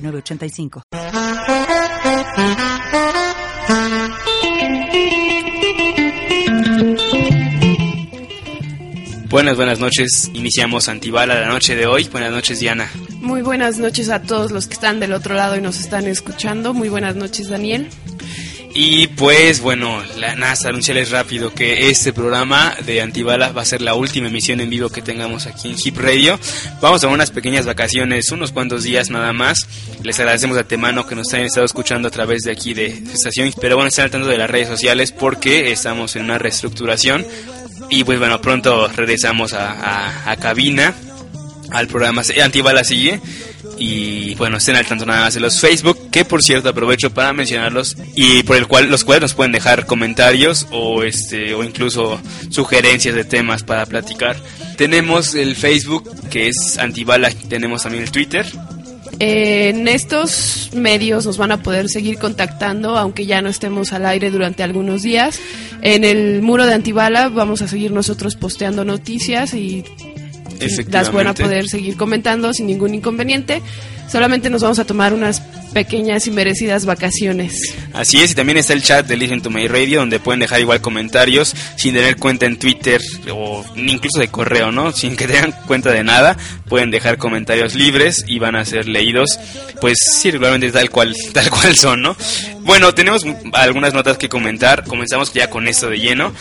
985. Buenas, buenas noches. Iniciamos Antibala la noche de hoy. Buenas noches, Diana. Muy buenas noches a todos los que están del otro lado y nos están escuchando. Muy buenas noches, Daniel. Y pues bueno, la NASA anunciarles rápido que este programa de Antibala va a ser la última emisión en vivo que tengamos aquí en Hip Radio. Vamos a unas pequeñas vacaciones, unos cuantos días nada más. Les agradecemos a Temano que nos hayan estado escuchando a través de aquí de estación. Pero bueno, estén al tanto de las redes sociales porque estamos en una reestructuración. Y pues bueno, pronto regresamos a, a cabina al programa. Antibala sigue y bueno, estén al tanto nada más de los Facebook, que por cierto aprovecho para mencionarlos y por el cual los cuales nos pueden dejar comentarios o este o incluso sugerencias de temas para platicar. Tenemos el Facebook que es Antibala, tenemos también el Twitter. en estos medios nos van a poder seguir contactando, aunque ya no estemos al aire durante algunos días. En el muro de Antibala vamos a seguir nosotros posteando noticias y las van a poder seguir comentando sin ningún inconveniente. Solamente nos vamos a tomar unas pequeñas y merecidas vacaciones. Así es, y también está el chat de Listen to My Radio donde pueden dejar igual comentarios sin tener cuenta en Twitter o incluso de correo, ¿no? Sin que tengan cuenta de nada, pueden dejar comentarios libres y van a ser leídos, pues sí, regularmente tal cual, tal cual son, ¿no? Bueno, tenemos algunas notas que comentar, comenzamos ya con esto de lleno.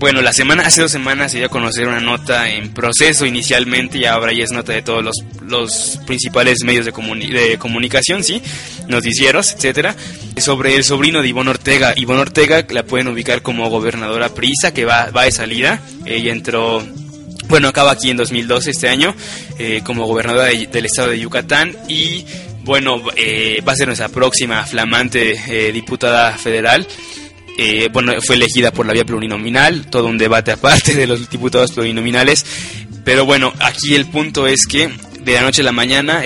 Bueno, la semana, hace dos semanas se dio a conocer una nota en proceso inicialmente y ahora ya es nota de todos los, los principales medios de, de comunicación, ¿sí? Noticieros, etcétera, sobre el sobrino de Ivonne Ortega. Ivonne Ortega la pueden ubicar como gobernadora prisa, que va, va de salida. Ella entró bueno, acaba aquí en 2012, este año, eh, como gobernadora del estado de Yucatán y bueno, eh, va a ser nuestra próxima flamante eh, diputada federal. Eh, bueno, fue elegida por la vía plurinominal, todo un debate aparte de los diputados plurinominales, pero bueno, aquí el punto es que de la noche a la mañana,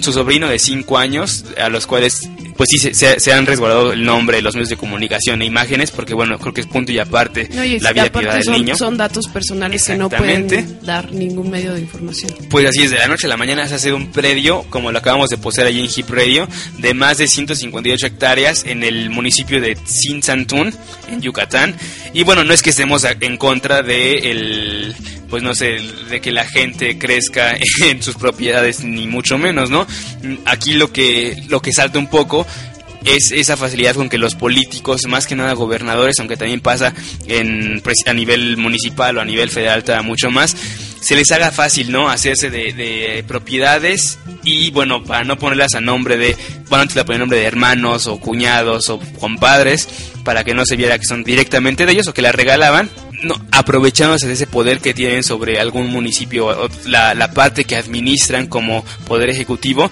su sobrino de 5 años, a los cuales pues sí se, han resguardado el nombre, los medios de comunicación e imágenes, porque bueno, creo que es punto y aparte la vida privada del niño. Son datos personales que no pueden dar ningún medio de información. Pues así es, de la noche a la mañana se ha sido un predio, como lo acabamos de poseer allí en Hip Radio, de más de 158 hectáreas en el municipio de Tzintzantún, en Yucatán. Y bueno, no es que estemos en contra de el pues no sé, de que la gente crezca en sus propiedades ni mucho menos, ¿no? Aquí lo que lo que salta un poco es esa facilidad con que los políticos, más que nada gobernadores, aunque también pasa en, pues, a nivel municipal o a nivel federal, mucho más, se les haga fácil, ¿no? Hacerse de, propiedades y, bueno, para no ponerlas a nombre de, bueno, antes la poner nombre de hermanos o cuñados o compadres, para que no se viera que son directamente de ellos o que la regalaban, no, aprovechándose de ese poder que tienen sobre algún municipio, o la, la parte que administran como poder ejecutivo,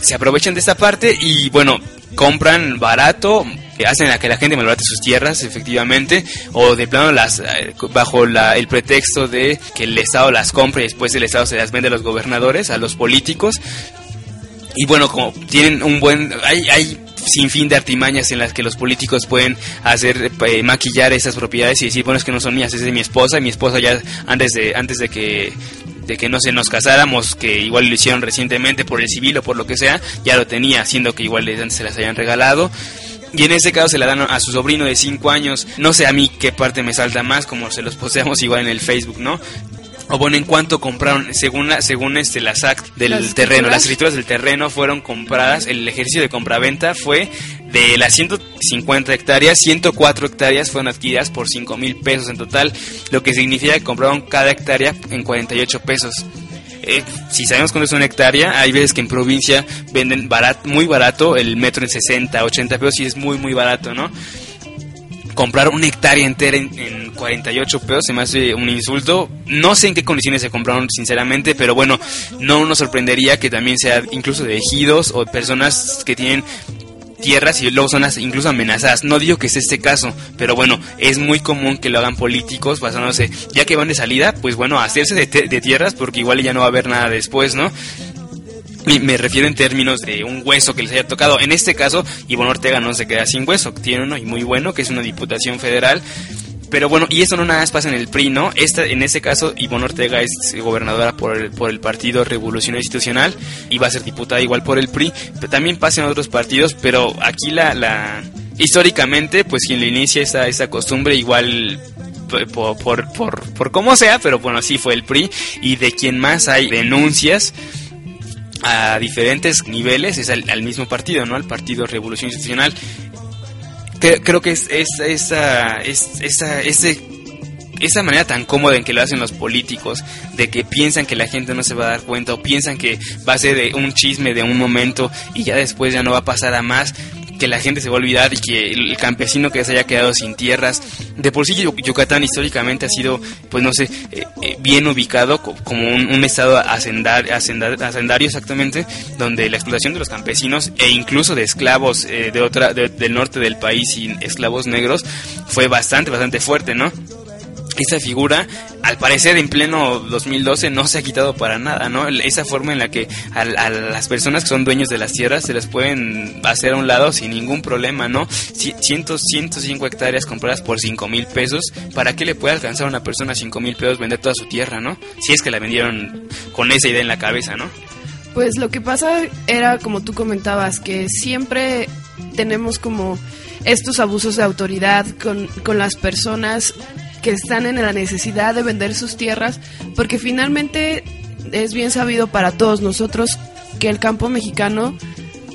se aprovechan de esta parte y bueno, compran barato, hacen a que la gente malbarate sus tierras, efectivamente, o de plano las eh, bajo la, el pretexto de que el Estado las compre y después el Estado se las vende a los gobernadores, a los políticos. Y bueno, como tienen un buen... Hay, hay sin fin de artimañas en las que los políticos pueden hacer eh, maquillar esas propiedades y decir, bueno, es que no son mías, es de mi esposa, y mi esposa ya antes de antes de que de que no se nos casáramos, que igual lo hicieron recientemente por el civil o por lo que sea, ya lo tenía, siendo que igual antes se las hayan regalado. Y en ese caso se la dan a su sobrino de 5 años. No sé a mí qué parte me salta más, como se los poseamos igual en el Facebook, ¿no? O bueno, en cuanto compraron, según la, según este la SAC del terreno, las escrituras del terreno fueron compradas, el ejercicio de compraventa fue de las 150 hectáreas, 104 hectáreas fueron adquiridas por 5 mil pesos en total, lo que significa que compraron cada hectárea en 48 pesos. Eh, si sabemos cuánto es una hectárea, hay veces que en provincia venden barato, muy barato el metro en 60, 80 pesos y es muy, muy barato, ¿no? Comprar una hectárea entera en, en 48 pesos se me hace un insulto. No sé en qué condiciones se compraron, sinceramente, pero bueno, no nos sorprendería que también sea incluso de ejidos o personas que tienen tierras y luego son incluso amenazadas. No digo que sea este caso, pero bueno, es muy común que lo hagan políticos basándose, ya que van de salida, pues bueno, hacerse de, de tierras porque igual ya no va a haber nada después, ¿no? Me refiero en términos de un hueso que les haya tocado. En este caso, Ivonne Ortega no se queda sin hueso. Tiene uno y muy bueno, que es una diputación federal. Pero bueno, y eso no nada más pasa en el PRI, ¿no? Esta, en este caso, Ivonne Ortega es gobernadora por el, por el Partido Revolución Institucional y va a ser diputada igual por el PRI. Pero también pasa en otros partidos, pero aquí la... la históricamente, pues quien le inicia esa, esa costumbre igual por, por, por, por como sea, pero bueno, sí fue el PRI y de quien más hay denuncias a diferentes niveles es al, mismo partido, ¿no? Al Partido Revolución Institucional. Creo, que es, esa, esa, ese, esa manera tan cómoda en que lo hacen los políticos, de que piensan que la gente no se va a dar cuenta o piensan que va a ser un chisme de un momento y ya después ya no va a pasar a más que la gente se va a olvidar y que el campesino que se haya quedado sin tierras, de por sí Yucatán históricamente ha sido, pues no sé, eh, eh, bien ubicado como un, estado hacendar, hacendario exactamente, donde la explotación de los campesinos e incluso de esclavos eh, de otra, del norte del país y esclavos negros fue bastante, bastante fuerte, ¿no? Esa figura, al parecer en pleno 2012 no se ha quitado para nada, ¿no? Esa forma en la que a, las personas que son dueños de las tierras se les pueden hacer a un lado sin ningún problema, ¿no? 100, 105 hectáreas compradas por 5 mil pesos, ¿para qué le puede alcanzar a una persona 5 mil pesos vender toda su tierra, ¿no? Si es que la vendieron con esa idea en la cabeza, ¿no? Pues lo que pasa era, como tú comentabas, que siempre tenemos como estos abusos de autoridad con, con las personas que están en la necesidad de vender sus tierras, porque finalmente es bien sabido para todos nosotros que el campo mexicano,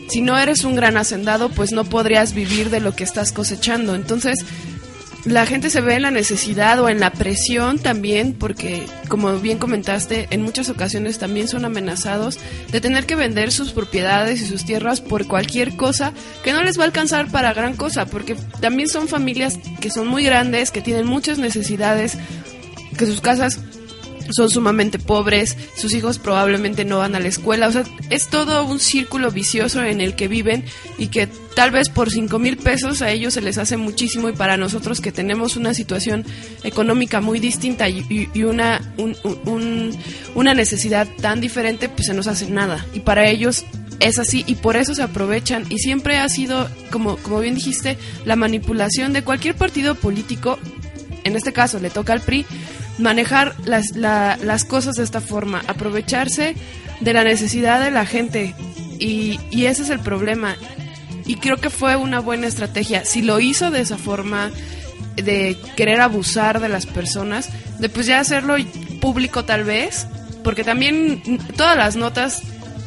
si no eres un gran hacendado, pues no podrías vivir de lo que estás cosechando. Entonces, la gente se ve en la necesidad o en la presión también, porque como bien comentaste, en muchas ocasiones también son amenazados de tener que vender sus propiedades y sus tierras por cualquier cosa que no les va a alcanzar para gran cosa, porque también son familias que son muy grandes, que tienen muchas necesidades, que sus casas son sumamente pobres, sus hijos probablemente no van a la escuela, o sea, es todo un círculo vicioso en el que viven y que tal vez por cinco mil pesos a ellos se les hace muchísimo y para nosotros que tenemos una situación económica muy distinta y, una, una necesidad tan diferente, pues se nos hace nada. Y para ellos es así y por eso se aprovechan. Y siempre ha sido, como, como bien dijiste, la manipulación de cualquier partido político, en este caso le toca al PRI, manejar las, las cosas de esta forma, aprovecharse de la necesidad de la gente. Y, y ese es el problema. Y creo que fue una buena estrategia. Si lo hizo de esa forma, de querer abusar de las personas, de pues ya hacerlo público tal vez, porque también todas las notas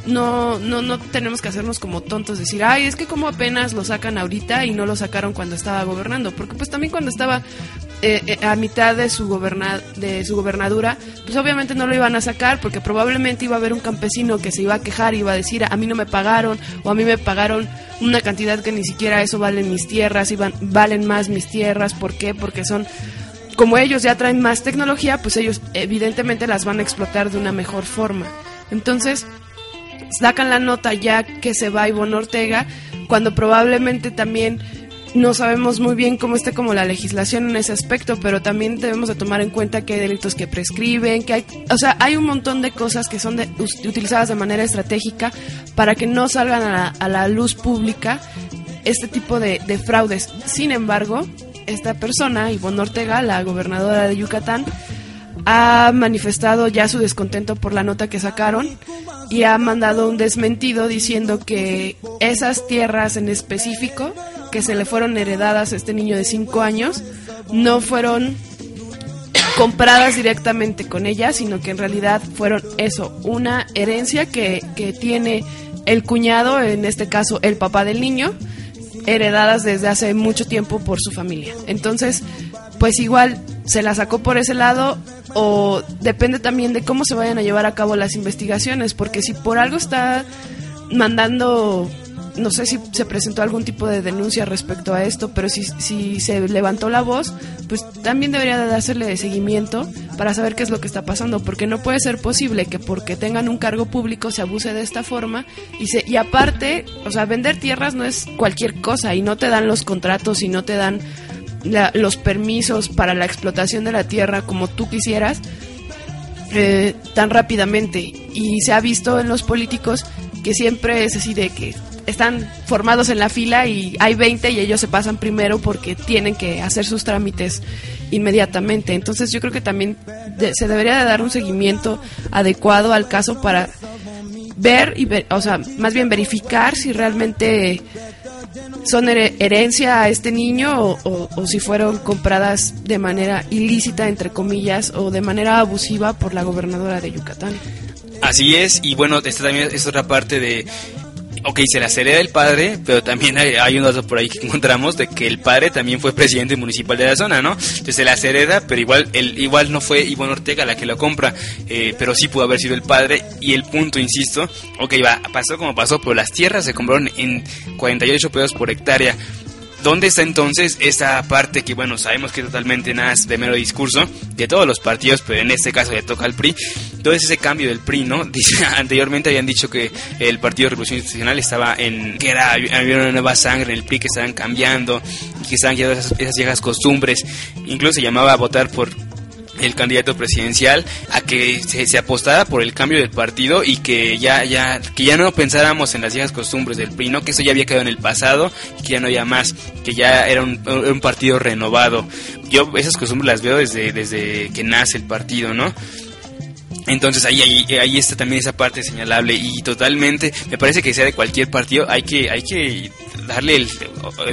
no, no, no tenemos que hacernos como tontos, decir, ay, es que como apenas lo sacan ahorita y no lo sacaron cuando estaba gobernando, porque pues también cuando estaba eh, eh, a mitad de su, goberna de su gobernadura, pues obviamente no lo iban a sacar porque probablemente iba a haber un campesino que se iba a quejar y iba a decir a mí no me pagaron o a mí me pagaron una cantidad que ni siquiera eso valen mis tierras, iban, valen más mis tierras, ¿por qué? Porque son como ellos ya traen más tecnología, pues ellos evidentemente las van a explotar de una mejor forma. Entonces, sacan la nota ya que se va Ivonne Ortega, cuando probablemente también no sabemos muy bien cómo está como la legislación en ese aspecto, pero también debemos de tomar en cuenta que hay delitos que prescriben, que hay, o sea, hay un montón de cosas que son utilizadas de manera estratégica para que no salgan a la, luz pública este tipo de, de, fraudes. Sin embargo, esta persona, Ivonne Ortega, la gobernadora de Yucatán, ha manifestado ya su descontento por la nota que sacaron y ha mandado un desmentido diciendo que esas tierras en específico que se le fueron heredadas a este niño de 5 años no fueron compradas directamente con ella, sino que en realidad fueron eso, una herencia que, que tiene el cuñado, en este caso el papá del niño, heredadas desde hace mucho tiempo por su familia. Entonces, pues igual se la sacó por ese lado o depende también de cómo se vayan a llevar a cabo las investigaciones, porque si por algo está mandando no sé si se presentó algún tipo de denuncia respecto a esto, pero si, si se levantó la voz, pues también debería de dársele seguimiento para saber qué es lo que está pasando, porque no puede ser posible que porque tengan un cargo público se abuse de esta forma y se y aparte, o sea, vender tierras no es cualquier cosa y no te dan los contratos y no te dan los permisos para la explotación de la tierra como tú quisieras eh, tan rápidamente y se ha visto en los políticos que siempre es así de que están formados en la fila y hay 20 y ellos se pasan primero porque tienen que hacer sus trámites inmediatamente. Entonces yo creo que también se debería de dar un seguimiento adecuado al caso para ver y ver, o sea, más bien verificar si realmente son herencia a este niño o, si fueron compradas de manera ilícita, entre comillas, o de manera abusiva por la gobernadora de Yucatán. Así es, y bueno, esta también es otra parte de ok, se la hereda el padre, pero también hay, un dato por ahí que encontramos de que el padre también fue presidente municipal de la zona, ¿no? Entonces se la hereda, pero igual el, igual no fue Iván Ortega la que lo compra, eh, pero sí pudo haber sido el padre. Y el punto, insisto, ok, va, pasó como pasó, pero las tierras se compraron en 48 pesos por hectárea. ¿Dónde está entonces esa parte que, bueno, sabemos que totalmente nada de mero discurso de todos los partidos, pero en este caso ya toca al PRI? Entonces ese cambio del PRI, ¿no? Dice, anteriormente habían dicho que el Partido Revolución Institucional estaba en, que era, había una nueva sangre en el PRI, que estaban cambiando, que estaban quedando esas, esas viejas costumbres. Incluso se llamaba a votar por el candidato presidencial a que se, apostara por el cambio del partido y que ya ya que ya no pensáramos en las viejas costumbres del PRI, no que eso ya había quedado en el pasado, que ya no había más, que ya era un, un partido renovado. Yo esas costumbres las veo desde desde que nace el partido, ¿no? Entonces ahí, ahí, ahí está también esa parte señalable y totalmente, me parece que sea de cualquier partido, hay que, hay que darle el,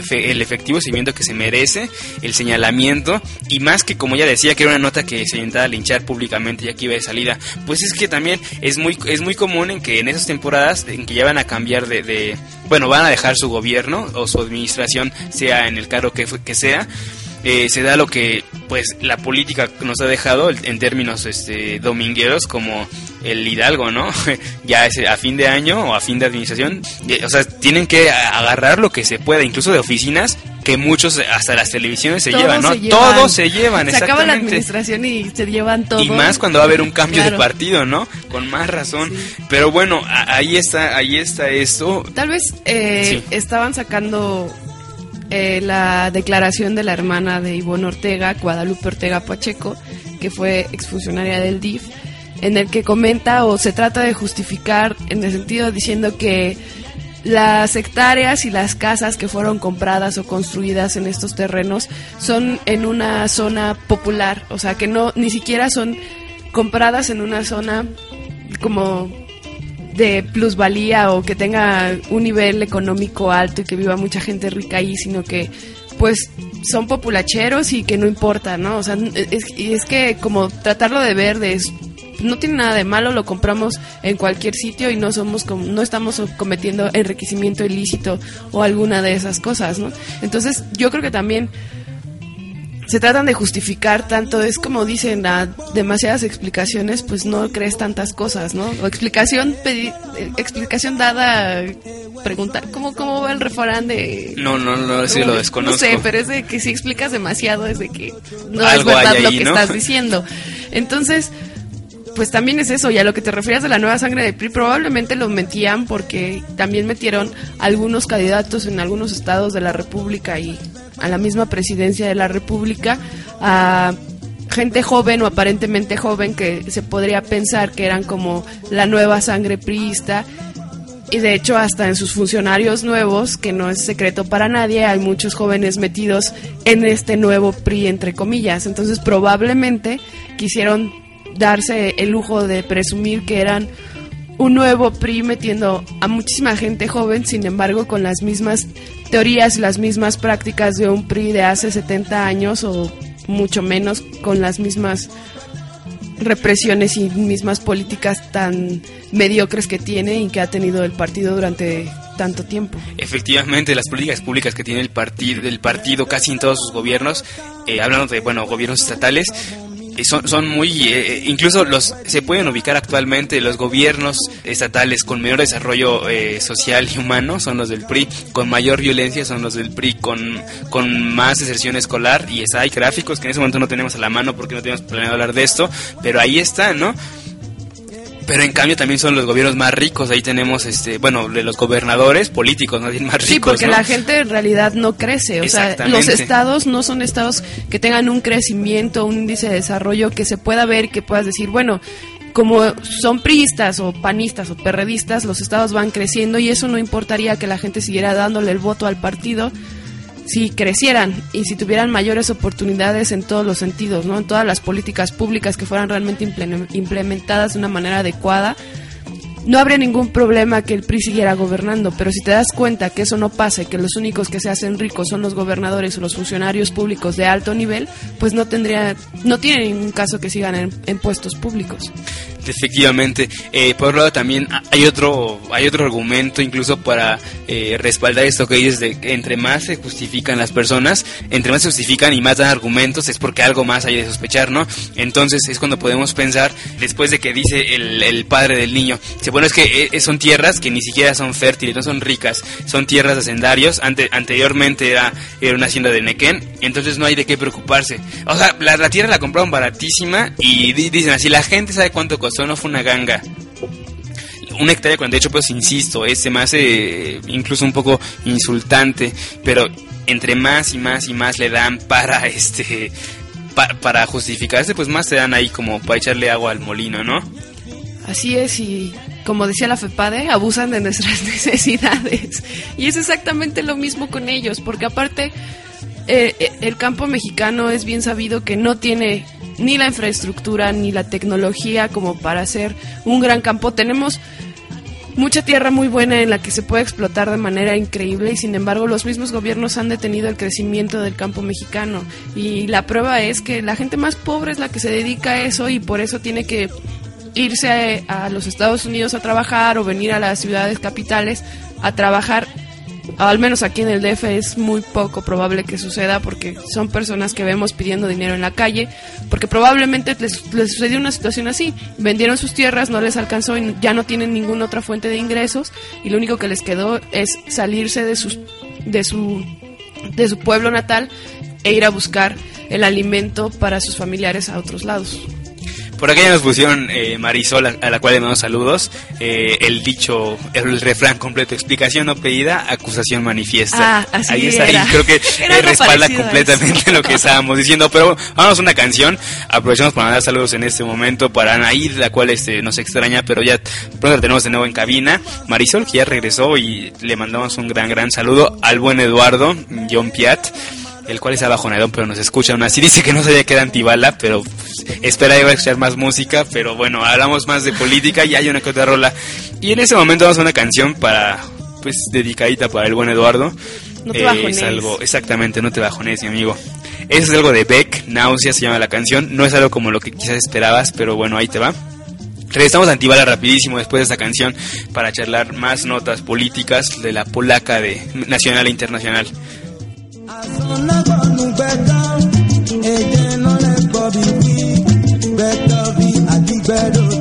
el, efectivo seguimiento que se merece, el señalamiento, y más que como ya decía que era una nota que se intentaba linchar públicamente y aquí iba de salida, pues es que también es muy, es muy común en que en esas temporadas en que ya van a cambiar de, de bueno, van a dejar su gobierno o su administración, sea en el cargo que, que sea, eh, se da lo que pues la política nos ha dejado en términos este domingueros como el Hidalgo, ¿no? ya es a fin de año o a fin de administración, eh, o sea, tienen que agarrar lo que se pueda, incluso de oficinas que muchos hasta las televisiones se llevan, ¿no? Todos se llevan, se acaba la administración y se llevan todo. Y más cuando va a haber un cambio de partido, ¿no? Con más razón. Pero bueno, ahí está, ahí está esto. Tal vez eh, estaban sacando eh, la declaración de la hermana de Ivonne Ortega, Guadalupe Ortega Pacheco, que fue exfuncionaria del DIF, en el que comenta o se trata de justificar en el sentido diciendo que las hectáreas y las casas que fueron compradas o construidas en estos terrenos son en una zona popular, o sea que no ni siquiera son compradas en una zona como de plusvalía o que tenga un nivel económico alto y que viva mucha gente rica ahí, sino que pues son populacheros y que no importa, ¿no? O sea, es, es que como tratarlo de ver de no tiene nada de malo, lo compramos en cualquier sitio y no somos no estamos cometiendo enriquecimiento ilícito o alguna de esas cosas, ¿no? Entonces, yo creo que también se tratan de justificar tanto, es como dicen, a demasiadas explicaciones, pues no crees tantas cosas, ¿no? O explicación, explicación dada, preguntar, ¿cómo, ¿cómo va el refrán de...? No, no, no, sí lo desconozco. No sé, pero es de que si explicas demasiado es de que no es verdad lo que estás diciendo. Entonces, pues también es eso, y a lo que te refieres de la nueva sangre de PRI, probablemente lo metían porque también metieron algunos candidatos en algunos estados de la República y a la misma presidencia de la República a gente joven o aparentemente joven que se podría pensar que eran como la nueva sangre priista. Y de hecho hasta en sus funcionarios nuevos, que no es secreto para nadie, hay muchos jóvenes metidos en este nuevo PRI entre comillas, entonces probablemente quisieron darse el lujo de presumir que eran un nuevo PRI metiendo a muchísima gente joven, sin embargo, con las mismas teorías y las mismas prácticas de un PRI de hace 70 años o mucho menos con las mismas represiones y mismas políticas tan mediocres que tiene y que ha tenido el partido durante tanto tiempo. Efectivamente, las políticas públicas que tiene el partido, el partido casi en todos sus gobiernos, eh, hablando de bueno gobiernos estatales, son, son muy, eh, incluso los se pueden ubicar actualmente los gobiernos estatales con mayor desarrollo eh, social y humano son los del PRI, con mayor violencia son los del PRI, con, con más deserción escolar y es, hay gráficos que en ese momento no tenemos a la mano porque no tenemos planeado hablar de esto, pero ahí está, ¿no? Pero en cambio también son los gobiernos más ricos. Ahí tenemos, este, bueno, de los gobernadores políticos, más bien más ricos. Sí, porque la gente en realidad no crece. O sea, los estados no son estados que tengan un crecimiento, un índice de desarrollo que se pueda ver, que puedas decir, bueno, como son priistas o panistas o perredistas, los estados van creciendo y eso no importaría que la gente siguiera dándole el voto al partido si crecieran y si tuvieran mayores oportunidades en todos los sentidos, ¿no? En todas las políticas públicas que fueran realmente implementadas de una manera adecuada, no habría ningún problema que el PRI siguiera gobernando, pero si te das cuenta que eso no pasa y que los únicos que se hacen ricos son los gobernadores o los funcionarios públicos de alto nivel, pues no tendría, no tiene ningún caso que sigan en puestos públicos. Efectivamente. Eh, por otro lado también hay otro, hay otro argumento incluso para eh, respaldar esto que dices de que entre más se justifican las personas, entre más se justifican y más dan argumentos es porque algo más hay de sospechar, ¿no? Entonces es cuando podemos pensar, después de que dice el, padre del niño, se bueno es que eh, son tierras que ni siquiera son fértiles, no son ricas, son tierras de hacendarios, Ante, anteriormente era, era una hacienda de Nequén, entonces no hay de qué preocuparse. O sea, la, la tierra la compraron baratísima y dicen así, la gente sabe cuánto costó no fue una ganga. Una hectárea de 48 pesos, insisto, es, se me hace incluso un poco insultante, pero entre más y más y más le dan para este para justificarse, pues más te dan ahí como para echarle agua al molino, ¿no? Así es, y como decía la FEPADE, abusan de nuestras necesidades. Y es exactamente lo mismo con ellos, porque aparte eh, eh, el campo mexicano es bien sabido que no tiene ni la infraestructura ni la tecnología como para hacer un gran campo. Tenemos mucha tierra muy buena en la que se puede explotar de manera increíble y sin embargo los mismos gobiernos han detenido el crecimiento del campo mexicano y la prueba es que la gente más pobre es la que se dedica a eso y por eso tiene que irse a, a los Estados Unidos a trabajar o venir a las ciudades capitales a trabajar al menos aquí en el DF es muy poco probable que suceda porque son personas que vemos pidiendo dinero en la calle, porque probablemente les, sucedió una situación así, vendieron sus tierras, no les alcanzó y ya no tienen ninguna otra fuente de ingresos y lo único que les quedó es salirse de, sus, de, su, de su pueblo natal e ir a buscar el alimento para sus familiares a otros lados. Por aquí nos pusieron eh, Marisol, a, la cual le damos saludos, eh, el dicho, el refrán completo, explicación no pedida, acusación manifiesta. Ah, así ahí está, ahí creo que respalda completamente lo que estábamos diciendo. Pero vamos a una canción, aprovechamos para mandar saludos en este momento para Anaid, la cual este, nos extraña, pero ya pronto la tenemos de nuevo en cabina. Marisol, que ya regresó y le mandamos un gran, gran saludo al buen Eduardo, John Piat el cual es abajonadón, pero nos escucha aún así. Dice que no sabía que era antibala, pero pues, espera iba a escuchar más música. Pero bueno, hablamos más de política y hay una que otra rola. Y en ese momento vamos a una canción para, pues, dedicadita para el buen Eduardo. No te eh, es algo, exactamente, no te bajones, mi amigo. Eso es algo de Beck, Náusea se llama la canción. No es algo como lo que quizás esperabas, pero bueno, ahí te va. Regresamos a Antibala rapidísimo después de esta canción para charlar más notas políticas de la polaca de nacional e internacional. Better be, a think better.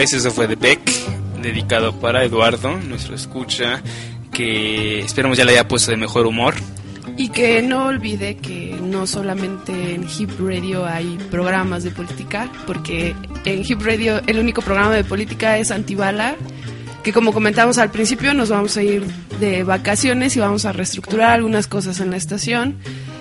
Pues eso fue de Beck, dedicado para Eduardo, nuestro escucha, que esperamos ya le haya puesto de mejor humor. Y que no olvide que no solamente en Hip Radio hay programas de política, porque en Hip Radio el único programa de política es Antibala, que como comentamos al principio nos vamos a ir de vacaciones y vamos a reestructurar algunas cosas en la estación.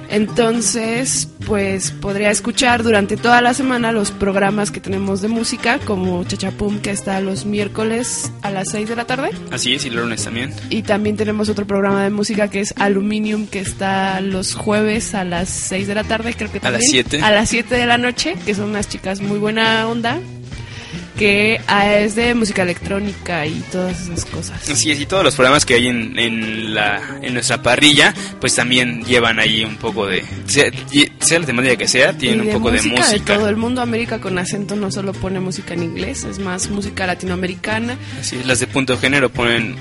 Entonces, pues podría escuchar durante toda la semana los programas que tenemos de música, como Chachapum, que está los miércoles a las 6 de la tarde. Así es, y lunes también. Y también tenemos otro programa de música que es Aluminium, que está los jueves a las 6 de la tarde, creo que también. A las 7. A las 7 de la noche, que son unas chicas muy buena onda, que ah, es de música electrónica y todas esas cosas. Así es, y todos los programas que hay en, en, la, en nuestra parrilla, pues también llevan ahí un poco de. Sea, sea la temática que sea, tienen un poco de música. De todo el mundo, América con acento no solo pone música en inglés, es más música latinoamericana. Así es, las de punto género ponen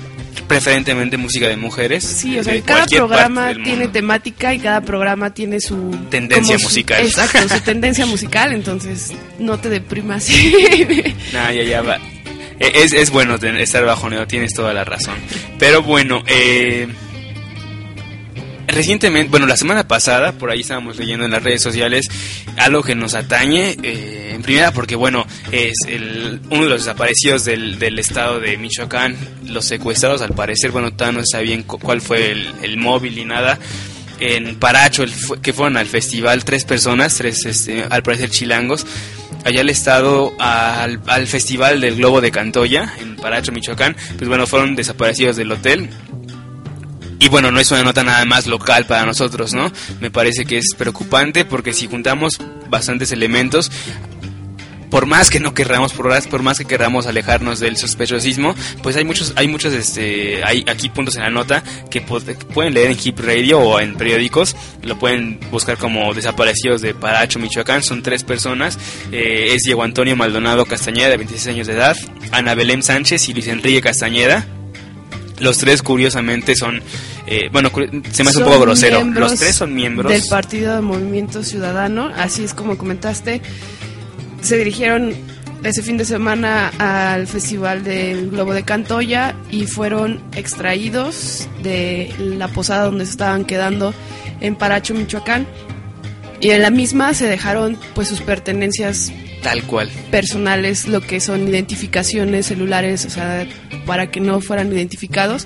preferentemente música de mujeres. Sí, o sea, cada programa tiene temática y cada programa tiene su tendencia musical. exacto, su tendencia musical, entonces no te deprimas. nah, ya, ya va. E, es, es bueno estar bajo tienes toda la razón. Pero bueno, eh recientemente, bueno, la semana pasada, por ahí estábamos leyendo en las redes sociales algo que nos atañe, eh, en primera porque, bueno, es el, uno de los desaparecidos del, del, estado de Michoacán, los secuestrados al parecer, bueno, todavía no se sabía cuál fue el, el móvil y nada. En Paracho, el, que fueron al festival, tres personas, tres, este, al parecer chilangos, allá al estado, al, al festival del Globo de Cantoya, en Paracho, Michoacán, pues bueno, fueron desaparecidos del hotel y bueno, no es una nota nada más local para nosotros, ¿no? Me parece que es preocupante porque si juntamos bastantes elementos, por más que no querramos, por, por más que querramos alejarnos del sospechosismo, pues hay muchos, hay muchos, este, hay aquí puntos en la nota que pueden leer en Hip Radio o en periódicos, lo pueden buscar como desaparecidos de Paracho, Michoacán, son tres personas, eh, es Diego Antonio Maldonado Castañeda, de 26 años de edad, Ana Belén Sánchez y Luis Enrique Castañeda, los tres, curiosamente, son. Eh, bueno, se me hace un poco grosero. Los tres son miembros. Del Partido de Movimiento Ciudadano. Así es como comentaste. Se dirigieron ese fin de semana al Festival del Globo de Cantoya y fueron extraídos de la posada donde se estaban quedando en Paracho, Michoacán. Y en la misma se dejaron pues sus pertenencias Tal cual. Personales, lo que son identificaciones celulares, o sea, para que no fueran identificados.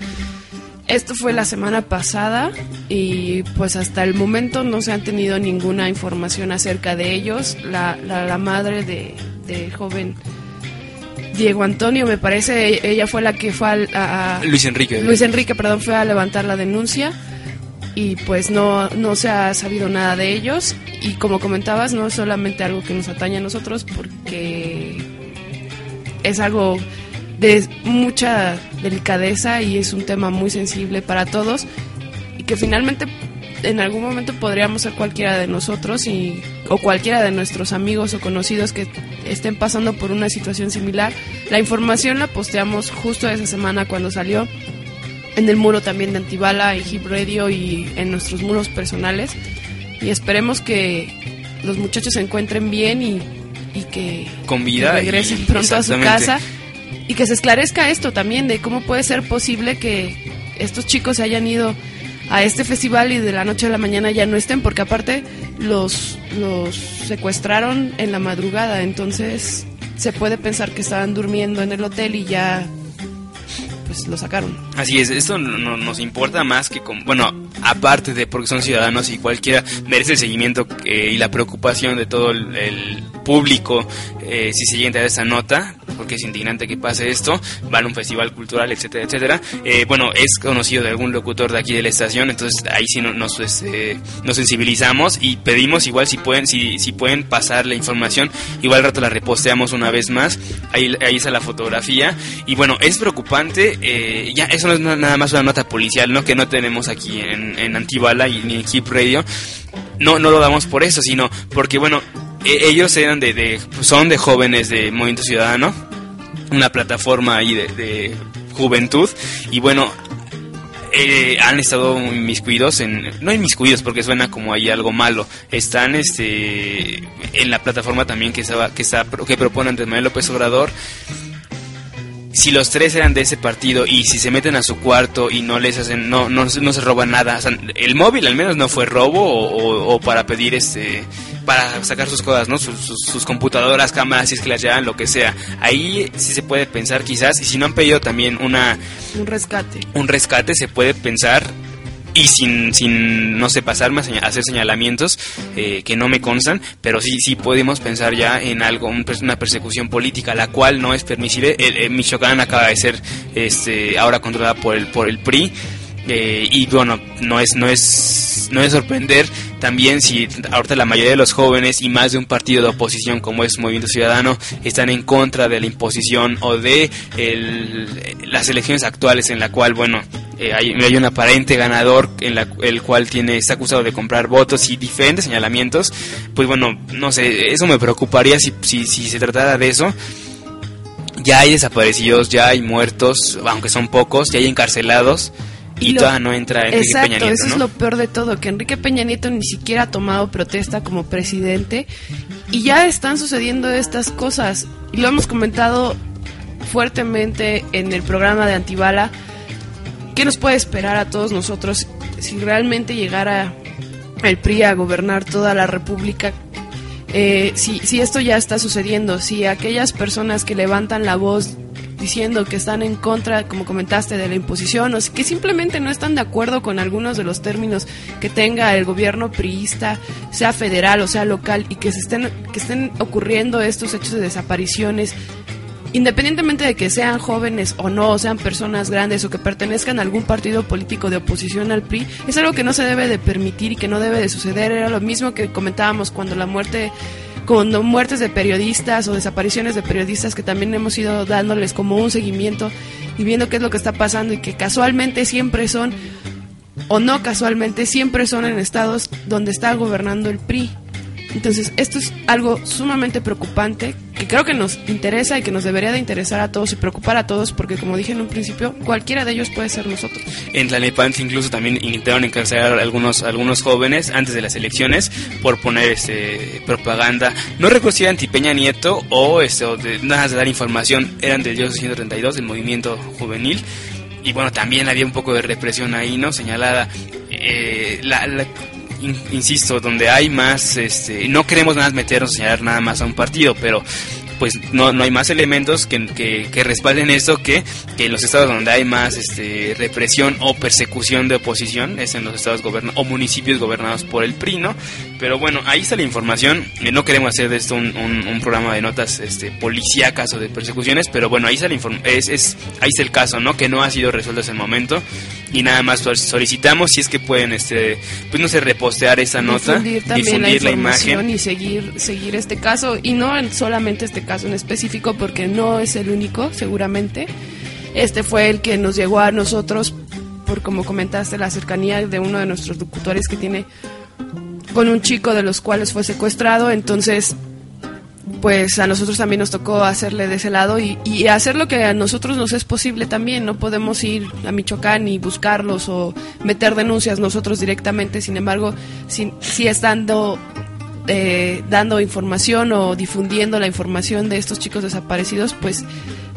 Esto fue la semana pasada y pues hasta el momento no se han tenido ninguna información acerca de ellos. La, la, madre de, de, joven Diego Antonio, me parece, ella fue la que fue a, Luis Enrique. Luis Enrique, perdón, fue a levantar la denuncia y pues no, no se ha sabido nada de ellos y como comentabas no es solamente algo que nos atañe a nosotros porque es algo de mucha delicadeza y es un tema muy sensible para todos y que finalmente en algún momento podríamos ser cualquiera de nosotros y, o cualquiera de nuestros amigos o conocidos que estén pasando por una situación similar. La información la posteamos justo esa semana cuando salió en el muro también de Antibala, y Hip Radio y en nuestros muros personales. Y esperemos que los muchachos se encuentren bien y, y que, Con vida regresen pronto a su casa. Y que se esclarezca esto también de cómo puede ser posible que estos chicos se hayan ido a este festival y de la noche a la mañana ya no estén, porque aparte los, los secuestraron en la madrugada, entonces se puede pensar que estaban durmiendo en el hotel y ya pues lo sacaron. Así es, esto no, nos importa más que, bueno, aparte de porque son ciudadanos y cualquiera merece el seguimiento eh, y la preocupación de todo el, público eh, si se llega a esta nota, porque es indignante que pase esto, van a un festival cultural, etcétera, etcétera. Eh, bueno, es conocido de algún locutor de aquí de la estación, entonces ahí sí nos, este, nos sensibilizamos y pedimos igual si pueden, si, si pueden pasar la información, igual al rato la reposteamos una vez más, ahí, ahí está la fotografía y bueno, es preocupante eh, ya eso no es nada más una nota policial, ¿no? Que no tenemos aquí en, en Antibala y ni en Keep Radio. No, no lo damos por eso, sino porque, bueno, ellos eran de, son de jóvenes de Movimiento Ciudadano, una plataforma ahí de, juventud, y bueno, eh, han estado inmiscuidos en no inmiscuidos porque suena como ahí algo malo. Están este en la plataforma también que estaba que está que propone Andrés Manuel López Obrador. Si los tres eran de ese partido y si se meten a su cuarto y no les hacen, no, no, se roban nada, el móvil al menos no fue robo o, para pedir este, para sacar sus cosas, ¿no? Sus, sus, computadoras, cámaras, si es que las llevan, lo que sea. Ahí sí se puede pensar quizás, y si no han pedido también una... Un rescate. Un rescate, se puede pensar y sin, sin no sé, pasarme a, hacer señalamientos eh, que no me constan, pero sí, sí podemos pensar ya en algo, una persecución política, la cual no es permisible. El, Michoacán acaba de ser este, ahora controlada por el, por el PRI. Eh, y bueno, no es, no es, no es sorprender también si ahorita la mayoría de los jóvenes y más de un partido de oposición como es Movimiento Ciudadano están en contra de la imposición o de las elecciones actuales en la cual, bueno, eh, hay, un aparente ganador en la, el cual tiene está acusado de comprar votos y diferentes señalamientos, pues bueno, no sé, eso me preocuparía si, si, si se tratara de eso. Ya hay desaparecidos, ya hay muertos, aunque son pocos, ya hay encarcelados y, todavía no entra Enrique Peña Nieto. Eso es lo peor de todo, que Enrique Peña Nieto ni siquiera ha tomado protesta como presidente y ya están sucediendo estas cosas. Y lo hemos comentado fuertemente en el programa de Antibala. ¿Qué nos puede esperar a todos nosotros si realmente llegara el PRI a gobernar toda la República? Eh, si, si esto ya está sucediendo, si aquellas personas que levantan la voz diciendo que están en contra, como comentaste, de la imposición o que simplemente no están de acuerdo con algunos de los términos que tenga el gobierno priista, sea federal o sea local, y que se estén, que estén ocurriendo estos hechos de desapariciones independientemente de que sean jóvenes o no, o sean personas grandes o que pertenezcan a algún partido político de oposición al PRI, es algo que no se debe de permitir y que no debe de suceder. Era lo mismo que comentábamos cuando la muerte con muertes de periodistas o desapariciones de periodistas que también hemos ido dándoles como un seguimiento y viendo qué es lo que está pasando y que casualmente siempre son, o no casualmente, siempre son en estados donde está gobernando el PRI. Entonces, esto es algo sumamente preocupante que creo que nos interesa y que nos debería de interesar a todos y preocupar a todos porque, como dije en un principio, cualquiera de ellos puede ser nosotros. En Tlalnepantla incluso también intentaron encarcelar a algunos, algunos jóvenes antes de las elecciones por poner este, propaganda. No recuerdo si era anti-Peña Nieto o, este, de, nada de dar información, eran del Dios 132, del movimiento juvenil y bueno, también había un poco de represión ahí, ¿no? Señalada. Eh, la, insisto, donde hay más, este, no queremos nada más meternos a señalar nada más a un partido, pero pues no, no hay más elementos que, que, respalden esto que, que, en los estados donde hay más este, represión o persecución de oposición es en los estados gobernados o municipios gobernados por el PRI, ¿no? Pero bueno, ahí está la información. Eh, no queremos hacer de esto un, un, programa de notas este, policíacas o de persecuciones, pero bueno, ahí está, la es, es, ahí está el caso, ¿no? Que no ha sido resuelto hasta el momento y nada más solicitamos si es que pueden, este, pues no sé, repostear esa nota, difundir, la, imagen y seguir, seguir este caso y no solamente este caso en específico porque no es el único, seguramente. Este fue el que nos llegó a nosotros por como comentaste la cercanía de uno de nuestros locutores que tiene con un chico de los cuales fue secuestrado, entonces pues a nosotros también nos tocó hacerle de ese lado y, y, hacer lo que a nosotros nos es posible también. No podemos ir a Michoacán y buscarlos o meter denuncias nosotros directamente, sin embargo, si, si estando eh, dando información o difundiendo la información de estos chicos desaparecidos, pues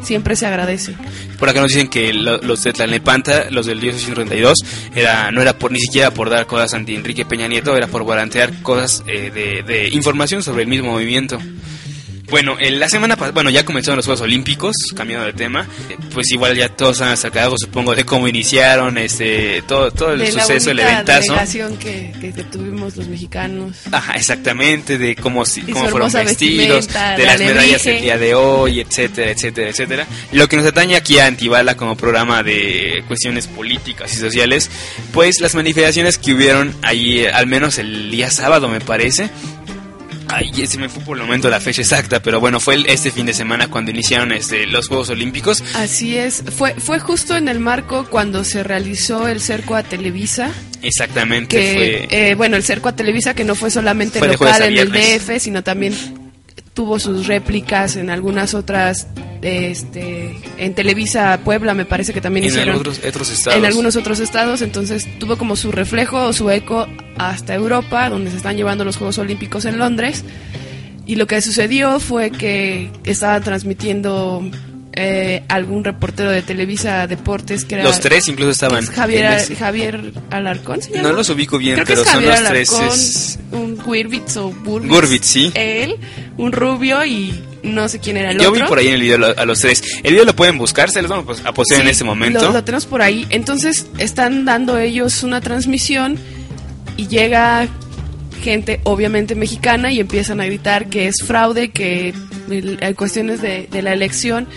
siempre se agradece. Por acá nos dicen que los de Tlalnepanta, los del 1832, era, no era por ni siquiera por dar cosas anti Enrique Peña Nieto, era por volantear cosas eh, de información sobre el mismo movimiento. Bueno, en la semana pasada, bueno, ya comenzaron los Juegos Olímpicos, cambiando de tema, pues igual ya todos han sacado, supongo, de cómo iniciaron, este, todo, todo el suceso, el eventazo. Que, que, que, tuvimos los mexicanos. Ajá, exactamente, de cómo, cómo fueron vestidos, de las medallas del día de hoy, etcétera, etcétera, etcétera. Lo que nos atañe aquí a Antibala como programa de cuestiones políticas y sociales, pues las manifestaciones que hubieron ahí, al menos el día sábado me parece, Ay, se me fue por el momento la fecha exacta, pero bueno, fue este fin de semana cuando iniciaron este, los Juegos Olímpicos. Así es, fue, fue justo en el marco cuando se realizó el cerco a Televisa. Exactamente. Eh, bueno, el cerco a Televisa que no fue solamente local en el DF, sino también tuvo sus réplicas en algunas otras este en Televisa Puebla me parece que también hicieron en otros, otros estados. en algunos otros estados entonces tuvo como su reflejo o su eco hasta Europa donde se están llevando los Juegos Olímpicos en Londres y lo que sucedió fue que estaban transmitiendo eh, algún reportero de Televisa Deportes que era Los tres incluso estaban. es Javier, ese- Javier Alarcón. ¿se No los ubico bien, Creo que pero son los tres. Es- un Gurbitz o Burbitz. Gurbitz, sí. Él, un rubio y no sé quién era el Yo otro. vi por ahí en el video a los tres. El video lo pueden buscar, se los vamos a postear en Sí, este momento. Lo, lo tenemos por ahí. Entonces están dando ellos una transmisión y llega gente obviamente mexicana y empiezan a gritar que es fraude, que hay cuestiones de, de la elección,